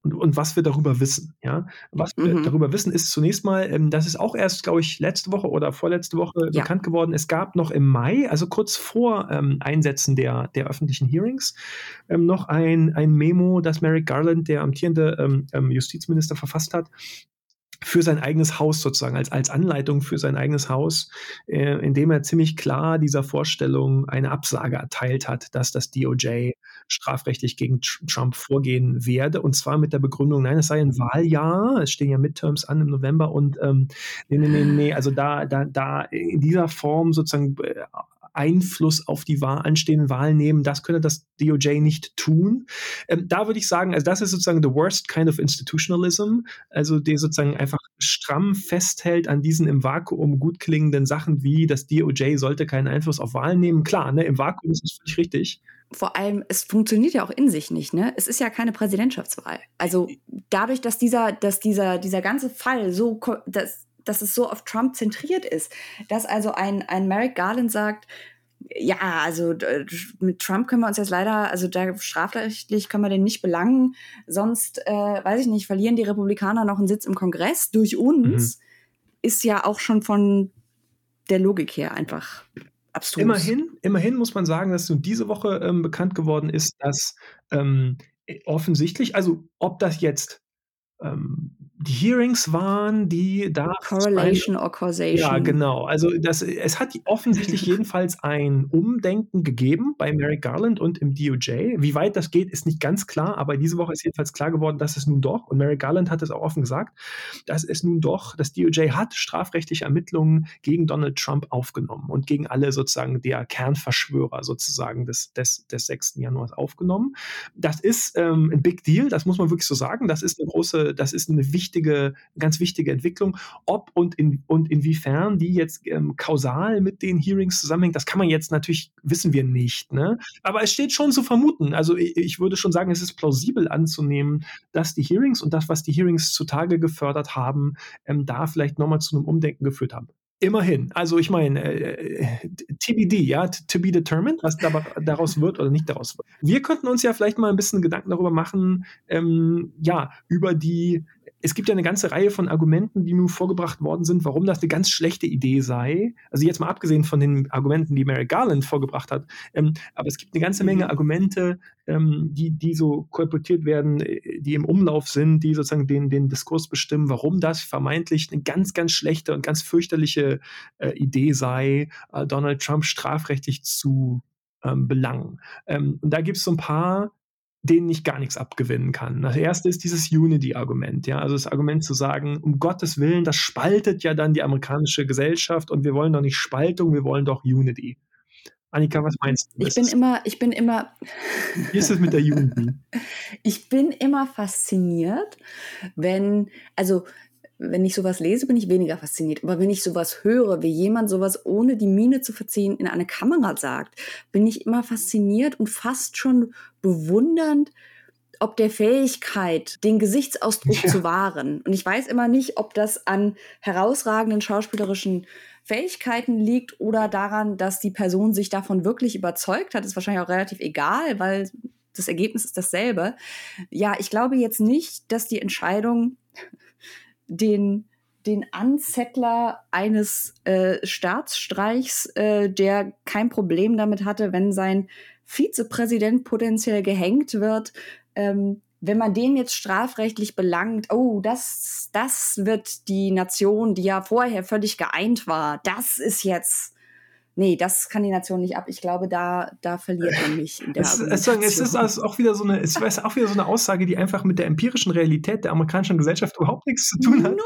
und, und was wir darüber wissen. Ja, was mhm. wir darüber wissen, ist zunächst mal, ähm, das ist auch erst, glaube ich, letzte Woche oder vorletzte Woche ja. bekannt geworden. Es gab noch im Mai, also kurz vor ähm, Einsetzen der, der öffentlichen Hearings, ähm, noch ein, ein Memo, das Merrick Garland, der amtierende ähm, ähm Justizminister, verfasst hat, für sein eigenes Haus sozusagen, als, als Anleitung für sein eigenes Haus, äh, indem er ziemlich klar dieser Vorstellung eine Absage erteilt hat, dass das DOJ strafrechtlich gegen Trump vorgehen werde. Und zwar mit der Begründung, nein, es sei ein Wahljahr, es stehen ja Midterms an im November und ähm, nee, nee, nee, nee, also da, da, da in dieser Form sozusagen äh, Einfluss auf die Wahl, anstehenden Wahlen nehmen. Das könne das DOJ nicht tun. Ähm, da würde ich sagen, also das ist sozusagen the worst kind of institutionalism, also der sozusagen einfach stramm festhält an diesen im Vakuum gut klingenden Sachen wie das DOJ sollte keinen Einfluss auf Wahlen nehmen. Klar, ne, im Vakuum ist es völlig richtig vor allem, es funktioniert ja auch in sich nicht, ne? Es ist ja keine Präsidentschaftswahl. Also dadurch, dass dieser, dass dieser, dieser ganze Fall so, dass, dass es so auf Trump zentriert ist, dass also ein, ein Merrick Garland sagt, ja, also mit Trump können wir uns jetzt leider, also da strafrechtlich können wir den nicht belangen, sonst, äh, weiß ich nicht, verlieren die Republikaner noch einen Sitz im Kongress durch uns, mhm. ist ja auch schon von der Logik her einfach abstrus. Immerhin, immerhin muss man sagen, dass nun diese Woche ähm, bekannt geworden ist, dass ähm, offensichtlich, also ob das jetzt ähm, die Hearings waren, die da. Correlation or Causation. Ja, genau. Also das, es hat offensichtlich <laughs> jedenfalls ein Umdenken gegeben bei Merrick Garland und im DOJ. Wie weit das geht, ist nicht ganz klar, aber diese Woche ist jedenfalls klar geworden, dass es nun doch, und Merrick Garland hat es auch offen gesagt, dass es nun doch, das DOJ hat strafrechtliche Ermittlungen gegen Donald Trump aufgenommen und gegen alle sozusagen der Kernverschwörer sozusagen des, des, des 6. Januars aufgenommen. Das ist ähm, ein Big Deal, das muss man wirklich so sagen. Das ist eine große, das ist eine wichtige wichtige, ganz wichtige Entwicklung. Ob und, in, und inwiefern die jetzt ähm, kausal mit den Hearings zusammenhängt, das kann man jetzt natürlich, wissen wir nicht. Ne? Aber es steht schon zu vermuten. Also ich, ich würde schon sagen, es ist plausibel anzunehmen, dass die Hearings und das, was die Hearings zutage gefördert haben, ähm, da vielleicht nochmal zu einem Umdenken geführt haben. Immerhin. Also ich meine, äh, TBD, ja, to be determined, was da, daraus wird oder nicht daraus wird. Wir könnten uns ja vielleicht mal ein bisschen Gedanken darüber machen, ähm, ja, über die es gibt ja eine ganze Reihe von Argumenten, die nun vorgebracht worden sind, warum das eine ganz schlechte Idee sei. Also jetzt mal abgesehen von den Argumenten, die Mary Garland vorgebracht hat. Ähm, aber es gibt eine ganze Menge mhm. Argumente, ähm, die, die so kolportiert werden, äh, die im Umlauf sind, die sozusagen den, den Diskurs bestimmen, warum das vermeintlich eine ganz, ganz schlechte und ganz fürchterliche äh, Idee sei, äh, Donald Trump strafrechtlich zu ähm, belangen. Ähm, und da gibt es so ein paar denen ich gar nichts abgewinnen kann. Das erste ist dieses Unity-Argument, ja, also das Argument zu sagen, um Gottes Willen, das spaltet ja dann die amerikanische Gesellschaft und wir wollen doch nicht Spaltung, wir wollen doch Unity. Annika, was meinst du? Ich bin immer, ich bin immer. Wie ist es mit der Unity? <laughs> ich bin immer fasziniert, wenn, also wenn ich sowas lese, bin ich weniger fasziniert. Aber wenn ich sowas höre, wie jemand sowas ohne die Miene zu verziehen in eine Kamera sagt, bin ich immer fasziniert und fast schon bewundernd, ob der Fähigkeit, den Gesichtsausdruck ja. zu wahren. Und ich weiß immer nicht, ob das an herausragenden schauspielerischen Fähigkeiten liegt oder daran, dass die Person sich davon wirklich überzeugt hat. Das ist wahrscheinlich auch relativ egal, weil das Ergebnis ist dasselbe. Ja, ich glaube jetzt nicht, dass die Entscheidung den den Anzettler eines äh, Staatsstreichs, äh, der kein Problem damit hatte, wenn sein Vizepräsident potenziell gehängt wird. Ähm, wenn man den jetzt strafrechtlich belangt, oh, das, das wird die Nation, die ja vorher völlig geeint war, das ist jetzt nee, das kann die Nation nicht ab. Ich glaube, da, da verliert man mich in der es, es, es ist also auch wieder so eine, es ist auch wieder so eine Aussage, die einfach mit der empirischen Realität der amerikanischen Gesellschaft überhaupt nichts zu tun hat.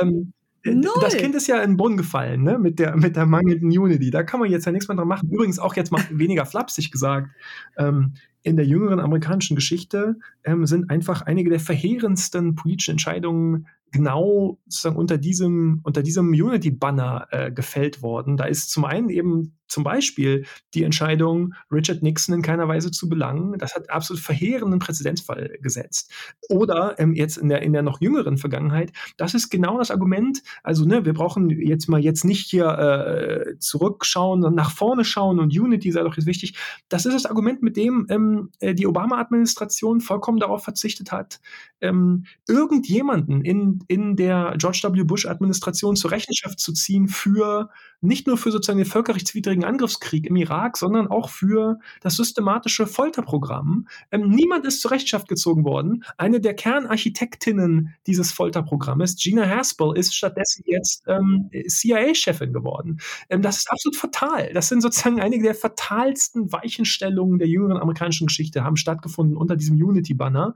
Ähm, Null. Das Kind ist ja in den Brunnen gefallen, ne? Mit der, mit der mangelnden Unity. Da kann man jetzt ja nichts mehr dran machen. Übrigens auch jetzt mal weniger flapsig gesagt. Ähm, in der jüngeren amerikanischen Geschichte ähm, sind einfach einige der verheerendsten politischen Entscheidungen genau sozusagen unter diesem, unter diesem Unity-Banner äh, gefällt worden. Da ist zum einen eben zum Beispiel die Entscheidung, Richard Nixon in keiner Weise zu belangen. Das hat absolut verheerenden Präzedenzfall gesetzt. Oder ähm, jetzt in der, in der noch jüngeren Vergangenheit, das ist genau das Argument. Also, ne, wir brauchen jetzt mal jetzt nicht hier äh, zurückschauen, sondern nach vorne schauen und Unity sei doch jetzt wichtig. Das ist das Argument, mit dem ähm, äh, die Obama-Administration vollkommen darauf verzichtet hat, ähm, irgendjemanden in, in der George W. Bush-Administration zur Rechenschaft zu ziehen für nicht nur für sozusagen den völkerrechtswidrigen Angriffskrieg im Irak, sondern auch für das systematische Folterprogramm. Ähm, niemand ist zur Rechenschaft gezogen worden. Eine der Kernarchitektinnen dieses Folterprogrammes, Gina Haspel, ist stattdessen jetzt ähm, CIA-Chefin geworden. Ähm, das ist absolut fatal. Das sind sozusagen einige der fatalsten Weichenstellungen der jüngeren amerikanischen Geschichte, haben stattgefunden unter diesem Unity-Banner.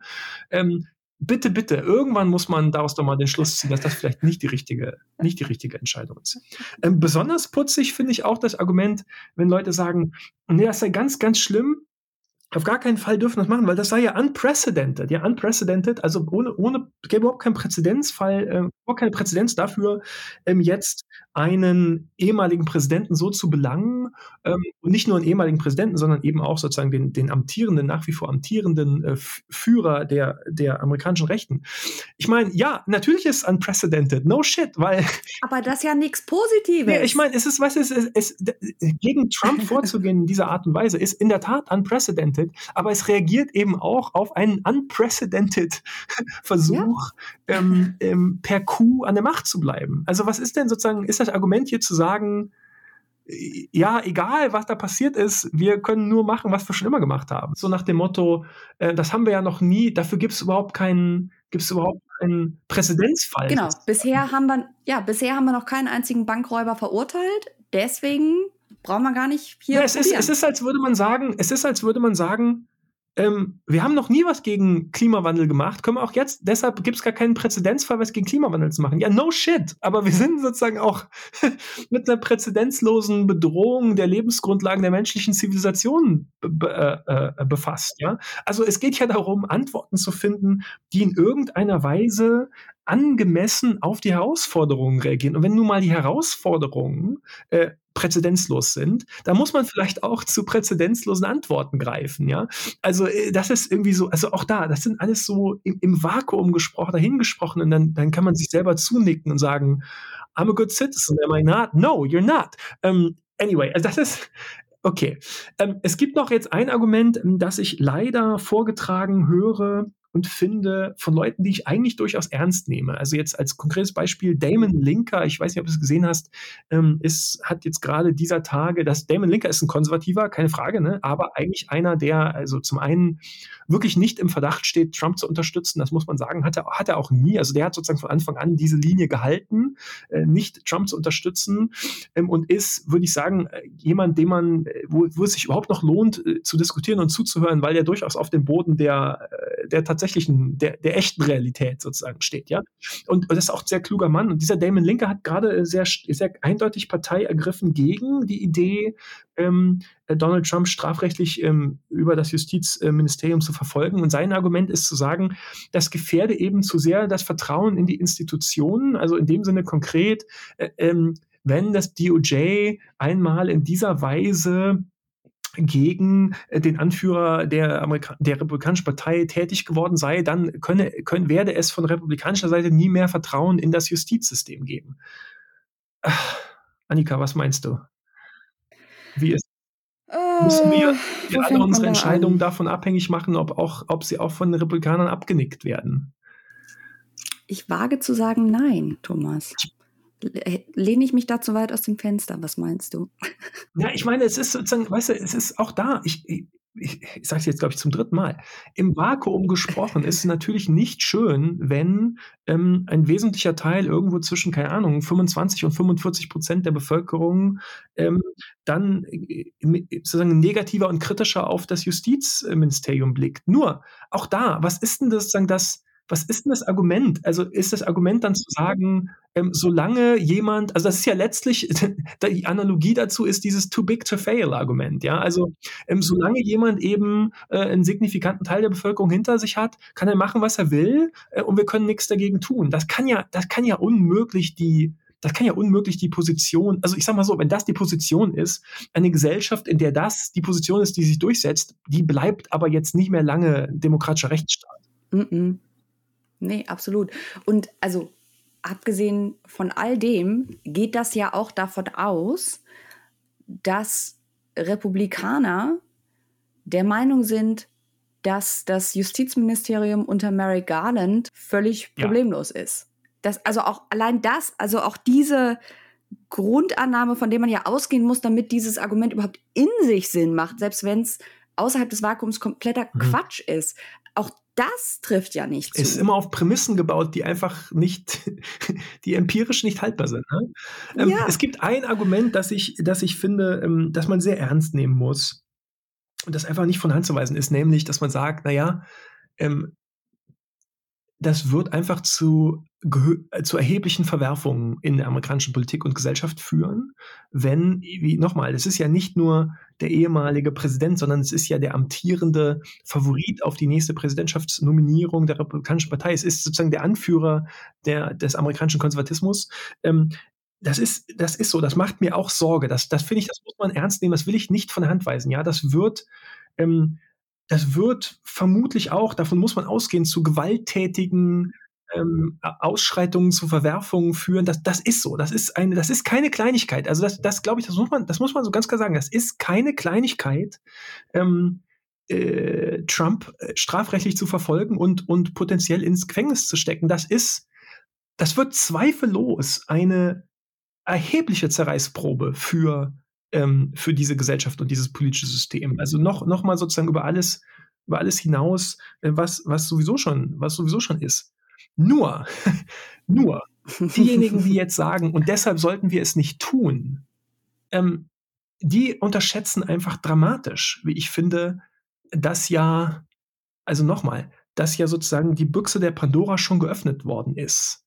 Bitte, bitte, irgendwann muss man daraus doch mal den Schluss ziehen, dass das vielleicht nicht die richtige, nicht die richtige Entscheidung ist. Ähm, besonders putzig finde ich auch das Argument, wenn Leute sagen, nee, das sei ganz, ganz schlimm, auf gar keinen Fall dürfen das machen, weil das sei ja unprecedented. Ja, unprecedented, also ohne, ohne, gäbe überhaupt keinen Präzedenzfall, äh, überhaupt keine Präzedenz dafür, ähm, jetzt einen ehemaligen Präsidenten so zu belangen, ähm, und nicht nur einen ehemaligen Präsidenten, sondern eben auch sozusagen den, den amtierenden, nach wie vor amtierenden äh, Führer der, der amerikanischen Rechten. Ich meine, ja, natürlich ist unprecedented, no shit, weil. <laughs> Aber das ist ja nichts Positives. Ja, ich meine, es ist, was ist, es, es, gegen Trump vorzugehen in dieser Art und Weise ist in der Tat unprecedented, aber es reagiert eben auch auf einen unprecedented <laughs> Versuch, ja. ähm, ähm, per Coup an der Macht zu bleiben. Also was ist denn sozusagen, ist das Argument hier zu sagen, ja, egal was da passiert ist, wir können nur machen, was wir schon immer gemacht haben. So nach dem Motto, äh, das haben wir ja noch nie, dafür gibt es überhaupt keinen, gibt es überhaupt keinen Präzedenzfall. Genau, bisher haben wir, ja, bisher haben wir noch keinen einzigen Bankräuber verurteilt, deswegen brauchen wir gar nicht hier. Ja, es, ist, es ist, als würde man sagen, es ist, als würde man sagen, ähm, wir haben noch nie was gegen Klimawandel gemacht, können wir auch jetzt, deshalb gibt es gar keinen Präzedenzfall, was gegen Klimawandel zu machen. Ja, no shit. Aber wir sind sozusagen auch <laughs> mit einer präzedenzlosen Bedrohung der Lebensgrundlagen der menschlichen Zivilisation be äh, äh, befasst. Ja? Also es geht ja darum, Antworten zu finden, die in irgendeiner Weise angemessen auf die Herausforderungen reagieren. Und wenn nun mal die Herausforderungen äh, präzedenzlos sind, da muss man vielleicht auch zu präzedenzlosen Antworten greifen, ja. Also äh, das ist irgendwie so, also auch da, das sind alles so im, im Vakuum gesprochen, dahingesprochen und dann, dann kann man sich selber zunicken und sagen, I'm a good citizen, am I not? No, you're not. Um, ähm, anyway, also das ist, okay. Ähm, es gibt noch jetzt ein Argument, das ich leider vorgetragen höre, und finde von Leuten, die ich eigentlich durchaus ernst nehme. Also jetzt als konkretes Beispiel Damon Linker, ich weiß nicht, ob du es gesehen hast, ähm, ist, hat jetzt gerade dieser Tage, das Damon Linker ist ein Konservativer, keine Frage, ne? aber eigentlich einer, der also zum einen wirklich nicht im Verdacht steht, Trump zu unterstützen, das muss man sagen, hat er, hat er auch nie. Also der hat sozusagen von Anfang an diese Linie gehalten, äh, nicht Trump zu unterstützen ähm, und ist, würde ich sagen, äh, jemand, dem man, äh, wo, wo es sich überhaupt noch lohnt, äh, zu diskutieren und zuzuhören, weil er durchaus auf dem Boden der, äh, der tatsächlich tatsächlichen, der, der echten Realität sozusagen steht, ja. Und, und das ist auch ein sehr kluger Mann. Und dieser Damon Linker hat gerade sehr, sehr eindeutig Partei ergriffen gegen die Idee, ähm, Donald Trump strafrechtlich ähm, über das Justizministerium zu verfolgen. Und sein Argument ist zu sagen, das gefährde eben zu sehr das Vertrauen in die Institutionen, also in dem Sinne konkret, äh, ähm, wenn das DOJ einmal in dieser Weise gegen äh, den Anführer der, Amerika der Republikanischen Partei tätig geworden sei, dann könne, können, werde es von republikanischer Seite nie mehr Vertrauen in das Justizsystem geben. Ach, Annika, was meinst du? Wie ist Müssen wir, wir äh, alle unsere Entscheidungen an? davon abhängig machen, ob, auch, ob sie auch von den Republikanern abgenickt werden? Ich wage zu sagen nein, Thomas. Ich lehne ich mich da zu weit aus dem Fenster? Was meinst du? <laughs> Ja, ich meine, es ist sozusagen, weißt du, es ist auch da. Ich, ich, ich, ich sage es jetzt, glaube ich, zum dritten Mal. Im Vakuum gesprochen ist es natürlich nicht schön, wenn ähm, ein wesentlicher Teil irgendwo zwischen, keine Ahnung, 25 und 45 Prozent der Bevölkerung ähm, dann äh, sozusagen negativer und kritischer auf das Justizministerium blickt. Nur, auch da, was ist denn das sozusagen das, was ist denn das Argument? Also ist das Argument dann zu sagen, ähm, solange jemand, also das ist ja letztlich, <laughs> die Analogie dazu ist dieses too big to fail Argument, ja. Also ähm, solange jemand eben äh, einen signifikanten Teil der Bevölkerung hinter sich hat, kann er machen, was er will, äh, und wir können nichts dagegen tun. Das kann ja, das kann ja unmöglich die das kann ja unmöglich die Position, also ich sag mal so, wenn das die Position ist, eine Gesellschaft, in der das die Position ist, die sich durchsetzt, die bleibt aber jetzt nicht mehr lange demokratischer Rechtsstaat. Mm -mm. Nee, absolut. Und also abgesehen von all dem geht das ja auch davon aus, dass Republikaner der Meinung sind, dass das Justizministerium unter Mary Garland völlig problemlos ja. ist. Das, also auch allein das, also auch diese Grundannahme, von der man ja ausgehen muss, damit dieses Argument überhaupt in sich Sinn macht, selbst wenn es außerhalb des Vakuums kompletter mhm. Quatsch ist. Das trifft ja nicht zu. Es ist immer auf Prämissen gebaut, die einfach nicht, <laughs> die empirisch nicht haltbar sind. Ne? Ähm, ja. Es gibt ein Argument, das ich, das ich finde, ähm, dass man sehr ernst nehmen muss und das einfach nicht von Hand zu weisen ist, nämlich, dass man sagt, naja, ähm, das wird einfach zu, zu erheblichen Verwerfungen in der amerikanischen Politik und Gesellschaft führen, wenn, wie nochmal, es ist ja nicht nur der ehemalige Präsident, sondern es ist ja der amtierende Favorit auf die nächste Präsidentschaftsnominierung der Republikanischen Partei. Es ist sozusagen der Anführer der, des amerikanischen Konservatismus. Ähm, das ist, das ist so, das macht mir auch Sorge. Das, das finde ich, das muss man ernst nehmen, das will ich nicht von der Hand weisen. Ja, das wird, ähm, das wird vermutlich auch, davon muss man ausgehen, zu gewalttätigen ähm, Ausschreitungen, zu Verwerfungen führen. Das, das ist so. Das ist eine, das ist keine Kleinigkeit. Also das, das glaube ich, das muss man, das muss man so ganz klar sagen. Das ist keine Kleinigkeit. Ähm, äh, Trump äh, strafrechtlich zu verfolgen und, und potenziell ins Gefängnis zu stecken, das ist, das wird zweifellos eine erhebliche Zerreißprobe für ähm, für diese Gesellschaft und dieses politische System. Also noch, noch mal sozusagen über alles, über alles hinaus, äh, was, was sowieso schon, was sowieso schon ist. Nur, <laughs> nur diejenigen, die jetzt sagen, und deshalb sollten wir es nicht tun, ähm, die unterschätzen einfach dramatisch, wie ich finde, dass ja, also nochmal, dass ja sozusagen die Büchse der Pandora schon geöffnet worden ist.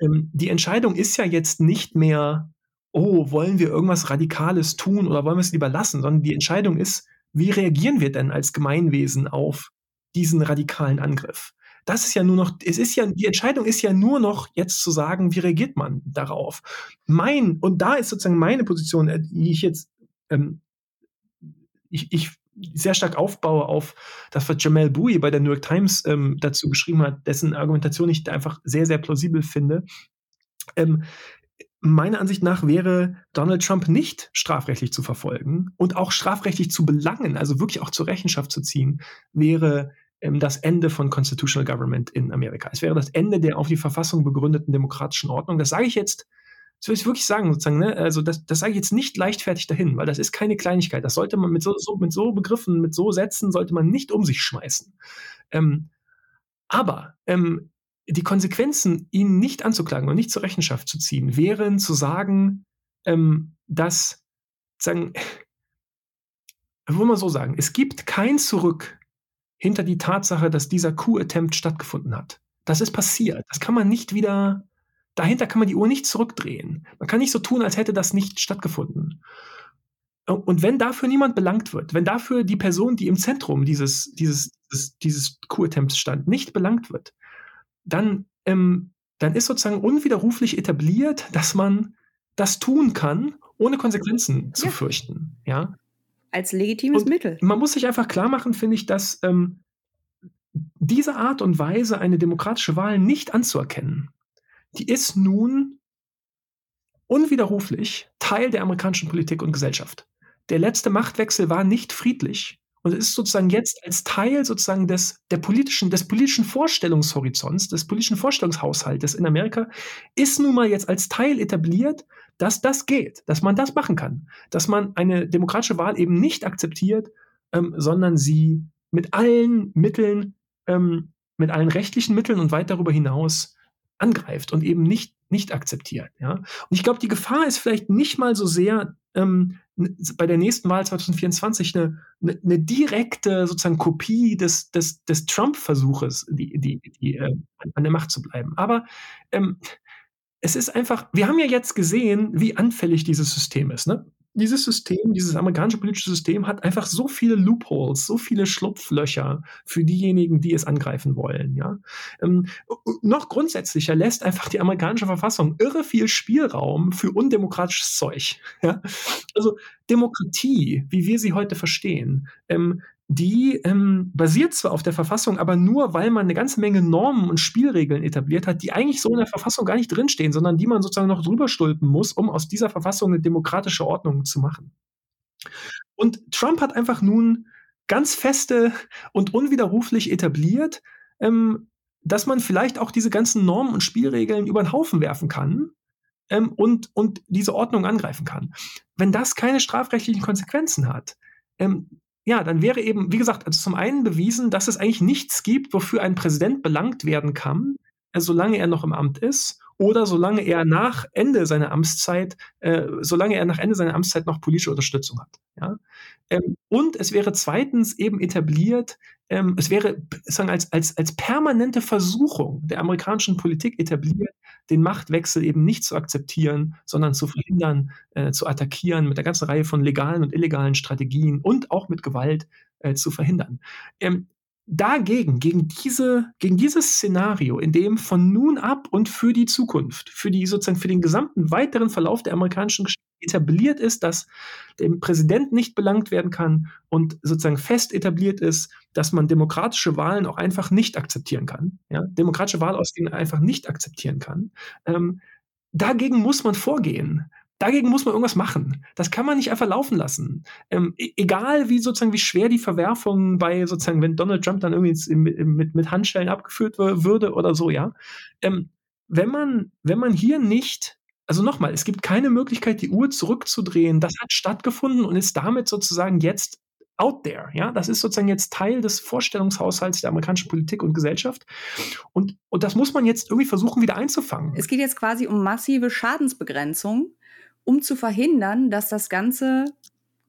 Ähm, die Entscheidung ist ja jetzt nicht mehr, oh, wollen wir irgendwas Radikales tun oder wollen wir es lieber lassen, sondern die Entscheidung ist, wie reagieren wir denn als Gemeinwesen auf diesen radikalen Angriff? Das ist ja nur noch, es ist ja, die Entscheidung ist ja nur noch jetzt zu sagen, wie reagiert man darauf? Mein, und da ist sozusagen meine Position, äh, die ich jetzt, ähm, ich, ich sehr stark aufbaue auf das, was Jamal Bowie bei der New York Times ähm, dazu geschrieben hat, dessen Argumentation ich einfach sehr, sehr plausibel finde. Ähm, meiner Ansicht nach wäre Donald Trump nicht strafrechtlich zu verfolgen und auch strafrechtlich zu belangen, also wirklich auch zur Rechenschaft zu ziehen, wäre ähm, das Ende von Constitutional Government in Amerika. Es wäre das Ende der auf die Verfassung begründeten demokratischen Ordnung. Das sage ich jetzt, das will ich wirklich sagen, sozusagen, ne? also das, das sage ich jetzt nicht leichtfertig dahin, weil das ist keine Kleinigkeit. Das sollte man mit so, so mit so Begriffen, mit so Sätzen, sollte man nicht um sich schmeißen. Ähm, aber ähm, die Konsequenzen, ihn nicht anzuklagen und nicht zur Rechenschaft zu ziehen, wären zu sagen, ähm, dass, sagen, <laughs> wollen wir so sagen, es gibt kein Zurück hinter die Tatsache, dass dieser Coup-Attempt stattgefunden hat. Das ist passiert. Das kann man nicht wieder, dahinter kann man die Uhr nicht zurückdrehen. Man kann nicht so tun, als hätte das nicht stattgefunden. Und wenn dafür niemand belangt wird, wenn dafür die Person, die im Zentrum dieses, dieses, dieses, dieses Coup-Attempts stand, nicht belangt wird, dann, ähm, dann ist sozusagen unwiderruflich etabliert, dass man das tun kann, ohne Konsequenzen zu fürchten. Ja? Als legitimes und Mittel. Man muss sich einfach klar machen, finde ich, dass ähm, diese Art und Weise, eine demokratische Wahl nicht anzuerkennen, die ist nun unwiderruflich Teil der amerikanischen Politik und Gesellschaft. Der letzte Machtwechsel war nicht friedlich und es ist sozusagen jetzt als Teil sozusagen des, der politischen, des politischen Vorstellungshorizonts, des politischen Vorstellungshaushaltes in Amerika, ist nun mal jetzt als Teil etabliert, dass das geht, dass man das machen kann, dass man eine demokratische Wahl eben nicht akzeptiert, ähm, sondern sie mit allen Mitteln, ähm, mit allen rechtlichen Mitteln und weit darüber hinaus angreift und eben nicht, nicht akzeptiert. Ja? Und ich glaube, die Gefahr ist vielleicht nicht mal so sehr, ähm, bei der nächsten Wahl 2024 eine, eine, eine direkte sozusagen Kopie des, des, des Trump-Versuches, die, die, die, äh, an der Macht zu bleiben. Aber ähm, es ist einfach, wir haben ja jetzt gesehen, wie anfällig dieses System ist. Ne? Dieses System, dieses amerikanische politische System hat einfach so viele Loopholes, so viele Schlupflöcher für diejenigen, die es angreifen wollen. Ja? Ähm, noch grundsätzlicher lässt einfach die amerikanische Verfassung irre viel Spielraum für undemokratisches Zeug. <laughs> Ja? Also Demokratie, wie wir sie heute verstehen, ähm, die ähm, basiert zwar auf der Verfassung, aber nur, weil man eine ganze Menge Normen und Spielregeln etabliert hat, die eigentlich so in der Verfassung gar nicht drinstehen, sondern die man sozusagen noch drüber stülpen muss, um aus dieser Verfassung eine demokratische Ordnung zu machen. Und Trump hat einfach nun ganz feste und unwiderruflich etabliert, ähm, dass man vielleicht auch diese ganzen Normen und Spielregeln über den Haufen werfen kann ähm, und, und diese Ordnung angreifen kann. Wenn das keine strafrechtlichen Konsequenzen hat, ähm, ja, dann wäre eben, wie gesagt, also zum einen bewiesen, dass es eigentlich nichts gibt, wofür ein Präsident belangt werden kann, solange er noch im Amt ist oder solange er nach Ende seiner Amtszeit, äh, solange er nach Ende seiner Amtszeit noch politische Unterstützung hat. Ja? Ähm, und es wäre zweitens eben etabliert, ähm, es wäre sagen, als, als, als permanente Versuchung der amerikanischen Politik etabliert, den Machtwechsel eben nicht zu akzeptieren, sondern zu verhindern, äh, zu attackieren, mit einer ganzen Reihe von legalen und illegalen Strategien und auch mit Gewalt äh, zu verhindern. Ähm, dagegen, gegen diese, gegen dieses Szenario, in dem von nun ab und für die Zukunft, für die sozusagen für den gesamten weiteren Verlauf der amerikanischen Geschichte etabliert ist, dass dem Präsident nicht belangt werden kann und sozusagen fest etabliert ist, dass man demokratische Wahlen auch einfach nicht akzeptieren kann, ja, demokratische Wahlausgänge einfach nicht akzeptieren kann. Ähm, dagegen muss man vorgehen. Dagegen muss man irgendwas machen. Das kann man nicht einfach laufen lassen. Ähm, e-, egal wie sozusagen wie schwer die Verwerfung bei sozusagen, wenn Donald Trump dann irgendwie mit, mit Handschellen abgeführt würde oder so, ja. Ähm, wenn man, wenn man hier nicht, also nochmal, es gibt keine Möglichkeit, die Uhr zurückzudrehen. Das hat stattgefunden und ist damit sozusagen jetzt out there. Ja, das ist sozusagen jetzt Teil des Vorstellungshaushalts der amerikanischen Politik und Gesellschaft. Und, und das muss man jetzt irgendwie versuchen, wieder einzufangen. Es geht jetzt quasi um massive Schadensbegrenzung um zu verhindern, dass das ganze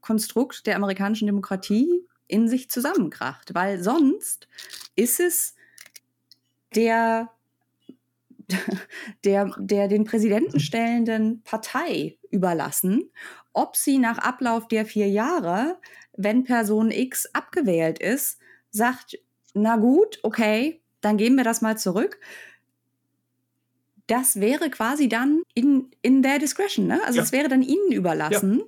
Konstrukt der amerikanischen Demokratie in sich zusammenkracht. Weil sonst ist es der, <laughs> der, der den Präsidenten stellenden Partei überlassen, ob sie nach Ablauf der vier Jahre, wenn Person X abgewählt ist, sagt, na gut, okay, dann geben wir das mal zurück das wäre quasi dann in, in their discretion, ne? Also es ja. wäre dann ihnen überlassen. Ja.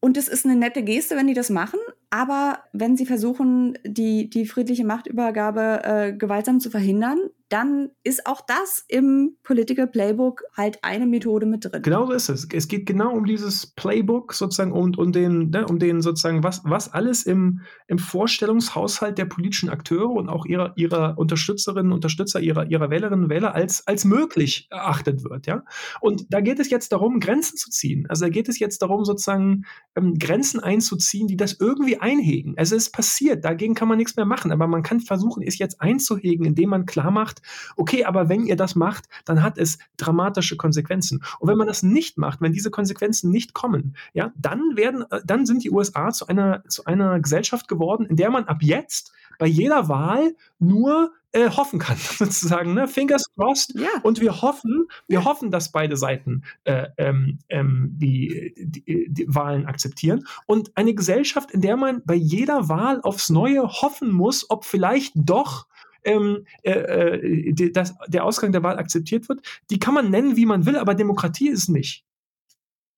Und es ist eine nette Geste, wenn die das machen, aber wenn sie versuchen, die, die friedliche Machtübergabe äh, gewaltsam zu verhindern, dann ist auch das im Political Playbook halt eine Methode mit drin. Genau so ist es. Es geht genau um dieses Playbook sozusagen und um, den, ne, um den sozusagen, was, was alles im, im Vorstellungshaushalt der politischen Akteure und auch ihrer, ihrer Unterstützerinnen und Unterstützer, ihrer, ihrer Wählerinnen und Wähler als, als möglich erachtet wird, ja. Und da geht es jetzt darum, Grenzen zu ziehen. Also da geht es jetzt darum, sozusagen ähm, Grenzen einzuziehen, die das irgendwie einhegen. Also es ist passiert, dagegen kann man nichts mehr machen, aber man kann versuchen, es jetzt einzuhegen, indem man klar macht, macht, okay, aber wenn ihr das macht, dann hat es dramatische Konsequenzen. Und wenn man das nicht macht, wenn diese Konsequenzen nicht kommen, ja, dann werden, äh, dann sind die USA zu einer, zu einer Gesellschaft geworden, in der man ab jetzt bei jeder Wahl nur äh, hoffen kann, <laughs> sozusagen, ne? Fingers crossed. Ja. Und wir hoffen, wir ja. hoffen, dass beide Seiten äh, ähm, ähm, die, die, die Wahlen akzeptieren. Und eine Gesellschaft, in der man bei jeder Wahl aufs Neue hoffen muss, ob vielleicht doch ähm, äh, äh, die, dass der Ausgang der Wahl akzeptiert wird, die kann man nennen, wie man will, aber Demokratie ist nicht.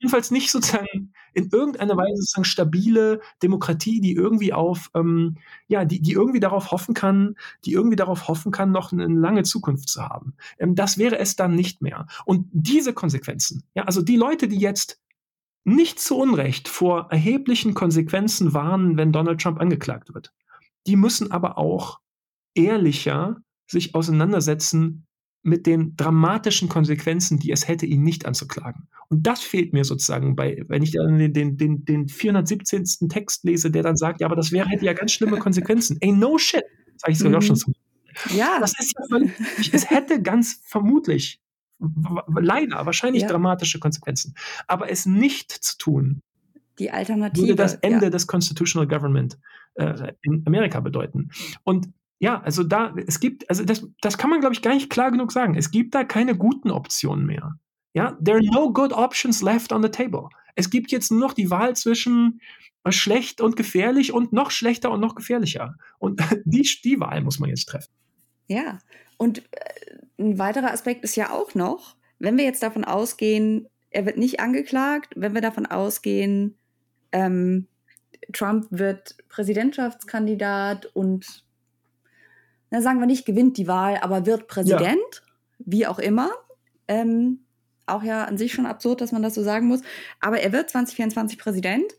Jedenfalls nicht sozusagen in irgendeiner Weise sozusagen stabile Demokratie, die irgendwie auf, ähm, ja, die, die irgendwie darauf hoffen kann, die irgendwie darauf hoffen kann, noch eine lange Zukunft zu haben. Ähm, das wäre es dann nicht mehr. Und diese Konsequenzen, ja, also die Leute, die jetzt nicht zu Unrecht vor erheblichen Konsequenzen warnen, wenn Donald Trump angeklagt wird, die müssen aber auch ehrlicher sich auseinandersetzen mit den dramatischen Konsequenzen, die es hätte, ihn nicht anzuklagen. Und das fehlt mir sozusagen bei, wenn ich dann den, den, den, den 417. Text lese, der dann sagt, ja, aber das wäre, hätte ja ganz schlimme Konsequenzen. Ey, no shit, sage ich sogar mhm. auch schon so. Ja. Das ist ja völlig, es hätte ganz vermutlich, leider, wahrscheinlich ja. dramatische Konsequenzen. Aber es nicht zu tun, die Alternative. Würde das Ende ja. des Constitutional Government äh, in Amerika bedeuten. Und ja, also da, es gibt, also das, das kann man, glaube ich, gar nicht klar genug sagen. Es gibt da keine guten Optionen mehr. Ja, there are no good options left on the table. Es gibt jetzt nur noch die Wahl zwischen äh, schlecht und gefährlich und noch schlechter und noch gefährlicher. Und <laughs> die, die Wahl muss man jetzt treffen. Ja, und äh, ein weiterer Aspekt ist ja auch noch, wenn wir jetzt davon ausgehen, er wird nicht angeklagt, wenn wir davon ausgehen, ähm, Trump wird Präsidentschaftskandidat und, na sagen wir nicht, gewinnt die Wahl, aber wird Präsident, ja. wie auch immer. Ähm, auch ja an sich schon absurd, dass man das so sagen muss. Aber er wird 2024 Präsident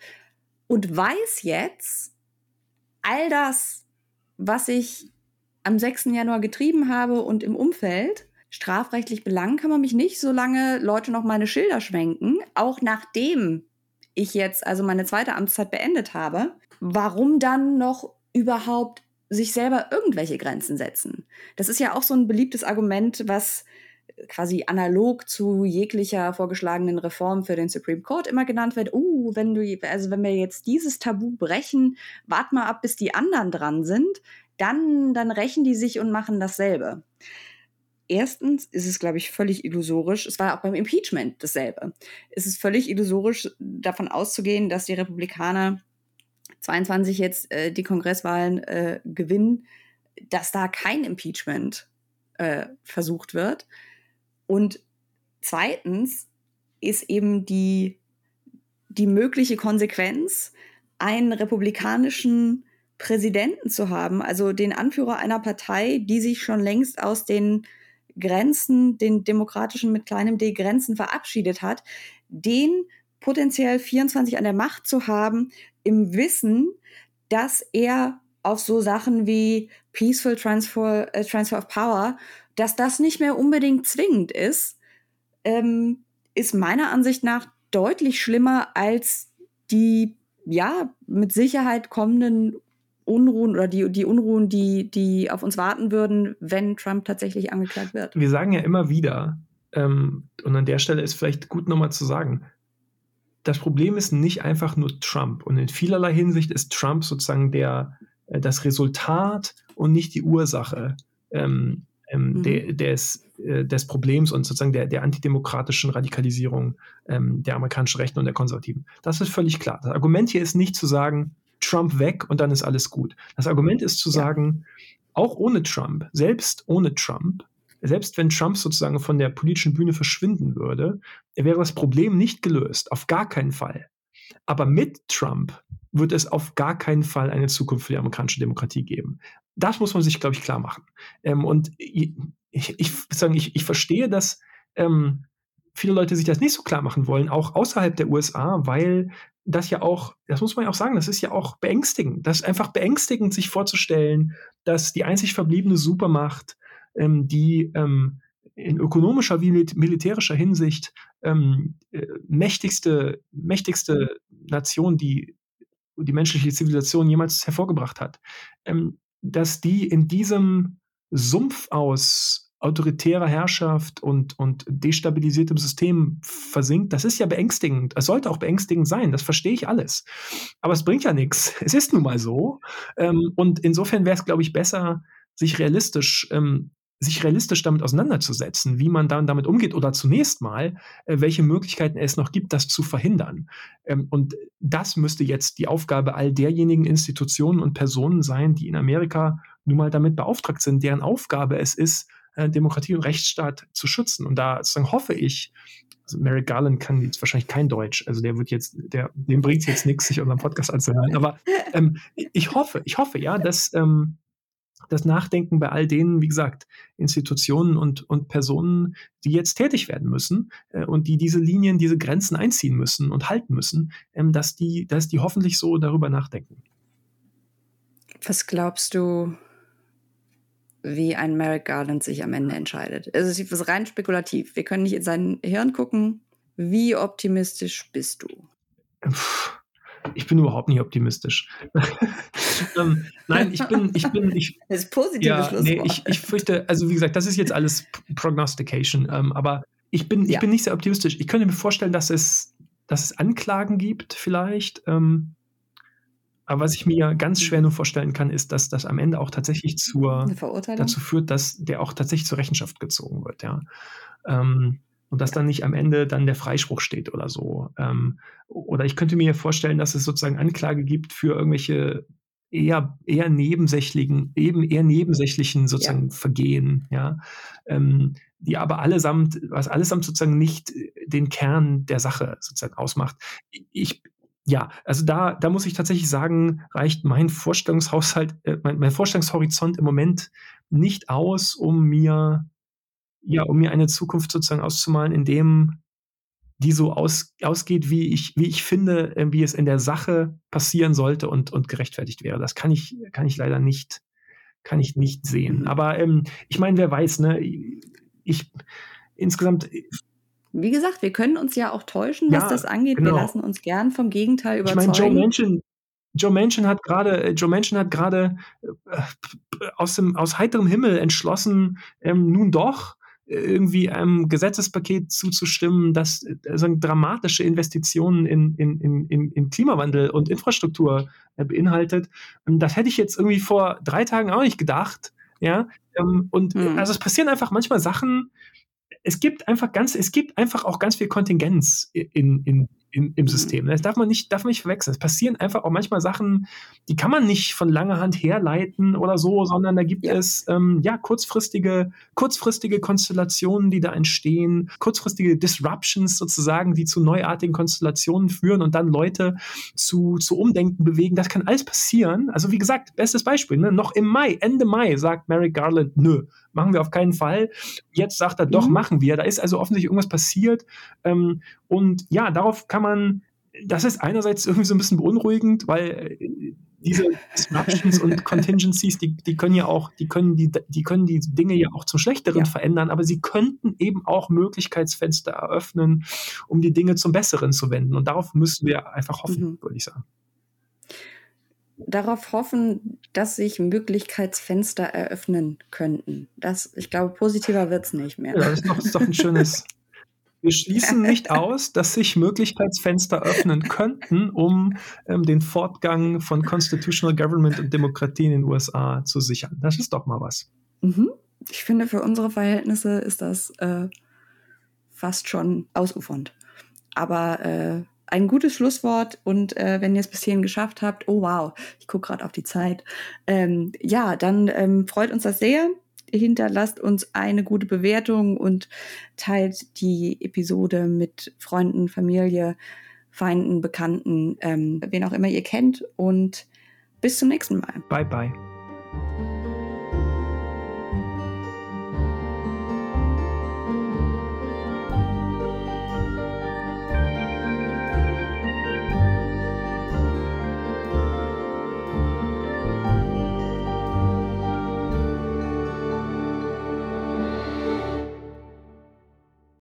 und weiß jetzt all das, was ich am 6. Januar getrieben habe und im Umfeld. Strafrechtlich belangen kann man mich nicht, solange Leute noch meine Schilder schwenken, auch nachdem ich jetzt also meine zweite Amtszeit beendet habe. Warum dann noch überhaupt sich selber irgendwelche Grenzen setzen? Das ist ja auch so ein beliebtes Argument, was quasi analog zu jeglicher vorgeschlagenen Reform für den Supreme Court immer genannt wird. Uh, wenn du, also wenn wir jetzt dieses Tabu brechen, wart mal ab, bis die anderen dran sind, dann, dann rächen die sich und machen dasselbe. Erstens ist es, glaube ich, völlig illusorisch. Es war auch beim Impeachment dasselbe. Es ist völlig illusorisch, davon auszugehen, dass die Republikaner 22 jetzt äh, die Kongresswahlen äh, gewinnen, dass da kein Impeachment äh, versucht wird. Und zweitens ist eben die, die mögliche Konsequenz, einen republikanischen Präsidenten zu haben, also den Anführer einer Partei, die sich schon längst aus den Grenzen, den demokratischen mit kleinem d Grenzen verabschiedet hat, den potenziell 24 an der Macht zu haben, im Wissen, dass er auf so Sachen wie Peaceful Transfer, äh, Transfer of Power dass das nicht mehr unbedingt zwingend ist, ähm, ist meiner Ansicht nach deutlich schlimmer als die, ja, mit Sicherheit kommenden Unruhen oder die, die Unruhen, die, die auf uns warten würden, wenn Trump tatsächlich angeklagt wird. Wir sagen ja immer wieder, ähm, und an der Stelle ist vielleicht gut nochmal zu sagen, das Problem ist nicht einfach nur Trump. Und in vielerlei Hinsicht ist Trump sozusagen der, äh, das Resultat und nicht die Ursache ähm, ähm, mhm. de, des, äh, des Problems und sozusagen der, der antidemokratischen Radikalisierung ähm, der amerikanischen Rechten und der Konservativen. Das ist völlig klar. Das Argument hier ist nicht zu sagen, Trump weg und dann ist alles gut. Das Argument ist zu sagen, auch ohne Trump, selbst ohne Trump, selbst wenn Trump sozusagen von der politischen Bühne verschwinden würde, wäre das Problem nicht gelöst, auf gar keinen Fall. Aber mit Trump wird es auf gar keinen Fall eine Zukunft für die amerikanische Demokratie geben. Das muss man sich, glaube ich, klar machen. Ähm, und ich, ich, ich, ich verstehe, dass ähm, viele Leute sich das nicht so klar machen wollen, auch außerhalb der USA, weil das ja auch, das muss man ja auch sagen, das ist ja auch beängstigend. Das ist einfach beängstigend, sich vorzustellen, dass die einzig verbliebene Supermacht, ähm, die ähm, in ökonomischer wie militärischer Hinsicht ähm, äh, mächtigste, mächtigste Nation, die die menschliche Zivilisation jemals hervorgebracht hat, ähm, dass die in diesem Sumpf aus autoritärer Herrschaft und, und destabilisiertem System versinkt, das ist ja beängstigend. Es sollte auch beängstigend sein, das verstehe ich alles. Aber es bringt ja nichts. <laughs> Es ist nun mal so. Ähm, und insofern wäre es, glaube ich, besser, sich realistisch ähm, sich realistisch damit auseinanderzusetzen, wie man dann damit umgeht oder zunächst mal, äh, welche Möglichkeiten es noch gibt, das zu verhindern. Ähm, und das müsste jetzt die Aufgabe all derjenigen Institutionen und Personen sein, die in Amerika nun mal damit beauftragt sind, deren Aufgabe es ist, äh, Demokratie und Rechtsstaat zu schützen. Und da sozusagen hoffe ich, also Merrick Garland kann jetzt wahrscheinlich kein Deutsch, also der wird jetzt, der, dem bringt es jetzt nichts, sich unseren Podcast anzuhören. Aber ähm, ich hoffe, ich hoffe ja, dass ähm, das Nachdenken bei all denen, wie gesagt, Institutionen und, und Personen, die jetzt tätig werden müssen äh, und die diese Linien, diese Grenzen einziehen müssen und halten müssen, ähm, dass, die, dass die hoffentlich so darüber nachdenken. Was glaubst du, wie ein Merrick Garland sich am Ende entscheidet? Also es ist rein spekulativ. Wir können nicht in sein Hirn gucken. Wie optimistisch bist du? Puh ich bin überhaupt nicht optimistisch. <laughs> ähm, nein, ich bin, ich bin, ich. <laughs> Das ist positives ja, nee, ich, ich fürchte, also wie gesagt, das ist jetzt alles Prognostication, ähm, aber ich bin, ich ja. bin nicht sehr optimistisch. Ich könnte mir vorstellen, dass es, dass es Anklagen gibt, vielleicht. Ähm, aber was ich mir ganz schwer nur vorstellen kann, ist, dass das am Ende auch tatsächlich zur, dazu führt, dass der auch tatsächlich zur Rechenschaft gezogen wird, ja. Ähm, und dass dann nicht am Ende dann der Freispruch steht oder so. Ähm, oder ich könnte mir vorstellen, dass es sozusagen Anklage gibt für irgendwelche eher, eher nebensächlichen, eben eher nebensächlichen sozusagen ja. Vergehen, ja, ähm, die aber allesamt, was allesamt sozusagen nicht den Kern der Sache sozusagen ausmacht. Ich, ja, also da, da muss ich tatsächlich sagen, reicht mein Vorstellungshaushalt, äh, mein, mein Vorstellungshorizont im Moment nicht aus, um mir, ja, um mir eine Zukunft sozusagen auszumalen, in dem die so aus, ausgeht, wie ich, wie ich finde, äh, wie es in der Sache passieren sollte und, und gerechtfertigt wäre. Das kann ich, kann ich leider nicht, kann ich nicht sehen. Mhm. Aber ähm, ich meine, wer weiß, ne? Ich insgesamt. Äh, wie gesagt, wir können uns ja auch täuschen, was ja, das angeht. Genau. Wir lassen uns gern vom Gegenteil überzeugen. Ich meine, Joe Manchin, Joe Manchin hat gerade, äh, Joe Manchin hat gerade äh, aus dem aus heiterem Himmel entschlossen, ähm, nun doch irgendwie einem Gesetzespaket zuzustimmen, das also dramatische Investitionen in, in, in, in Klimawandel und Infrastruktur äh, beinhaltet. Das hätte ich jetzt irgendwie vor drei Tagen auch nicht gedacht. Ja, ähm, und mhm. also es passieren einfach manchmal Sachen. Es gibt einfach ganz, es gibt einfach auch ganz viel Kontingenz in, in, im, im mhm. System. Das darf man nicht, darf man nicht verwechseln. Es passieren einfach auch manchmal Sachen, die kann man nicht von langer Hand herleiten oder so, sondern da gibt ja. es ähm, ja kurzfristige, kurzfristige Konstellationen, die da entstehen, kurzfristige Disruptions sozusagen, die zu neuartigen Konstellationen führen und dann Leute zu, zu Umdenken bewegen. Das kann alles passieren. Also wie gesagt, bestes Beispiel, ne? noch im Mai, Ende Mai sagt Mary Garland, nö, machen wir auf keinen Fall. Jetzt sagt er, doch, mhm. machen wir. Da ist also offensichtlich irgendwas passiert. Ähm, und ja, darauf kann man, das ist einerseits irgendwie so ein bisschen beunruhigend, weil äh, diese Disruptions und <laughs> Contingencies, die, die können ja auch, die können die, die können die Dinge ja auch zum Schlechteren ja. verändern, aber sie könnten eben auch Möglichkeitsfenster eröffnen, um die Dinge zum Besseren zu wenden. Und darauf müssen wir einfach hoffen, mhm. würde ich sagen darauf hoffen, dass sich Möglichkeitsfenster eröffnen könnten. Das, ich glaube, positiver wird es nicht mehr. Ja, das ist doch, das ist doch ein schönes. <laughs> Wir schließen nicht aus, dass sich Möglichkeitsfenster öffnen könnten, um ähm, den Fortgang von Constitutional Government und Demokratie in den USA zu sichern. Das ist doch mal was. Mhm. Ich finde, für unsere Verhältnisse ist das äh, fast schon ausufernd. Aber äh, ein gutes Schlusswort und äh, wenn ihr es bis hierhin geschafft habt, oh wow, ich gucke gerade auf die Zeit. Ähm, ja, dann ähm, freut uns das sehr. Hinterlasst uns eine gute Bewertung und teilt die Episode mit Freunden, Familie, Feinden, Bekannten, ähm, wen auch immer ihr kennt. Und bis zum nächsten Mal. Bye, bye.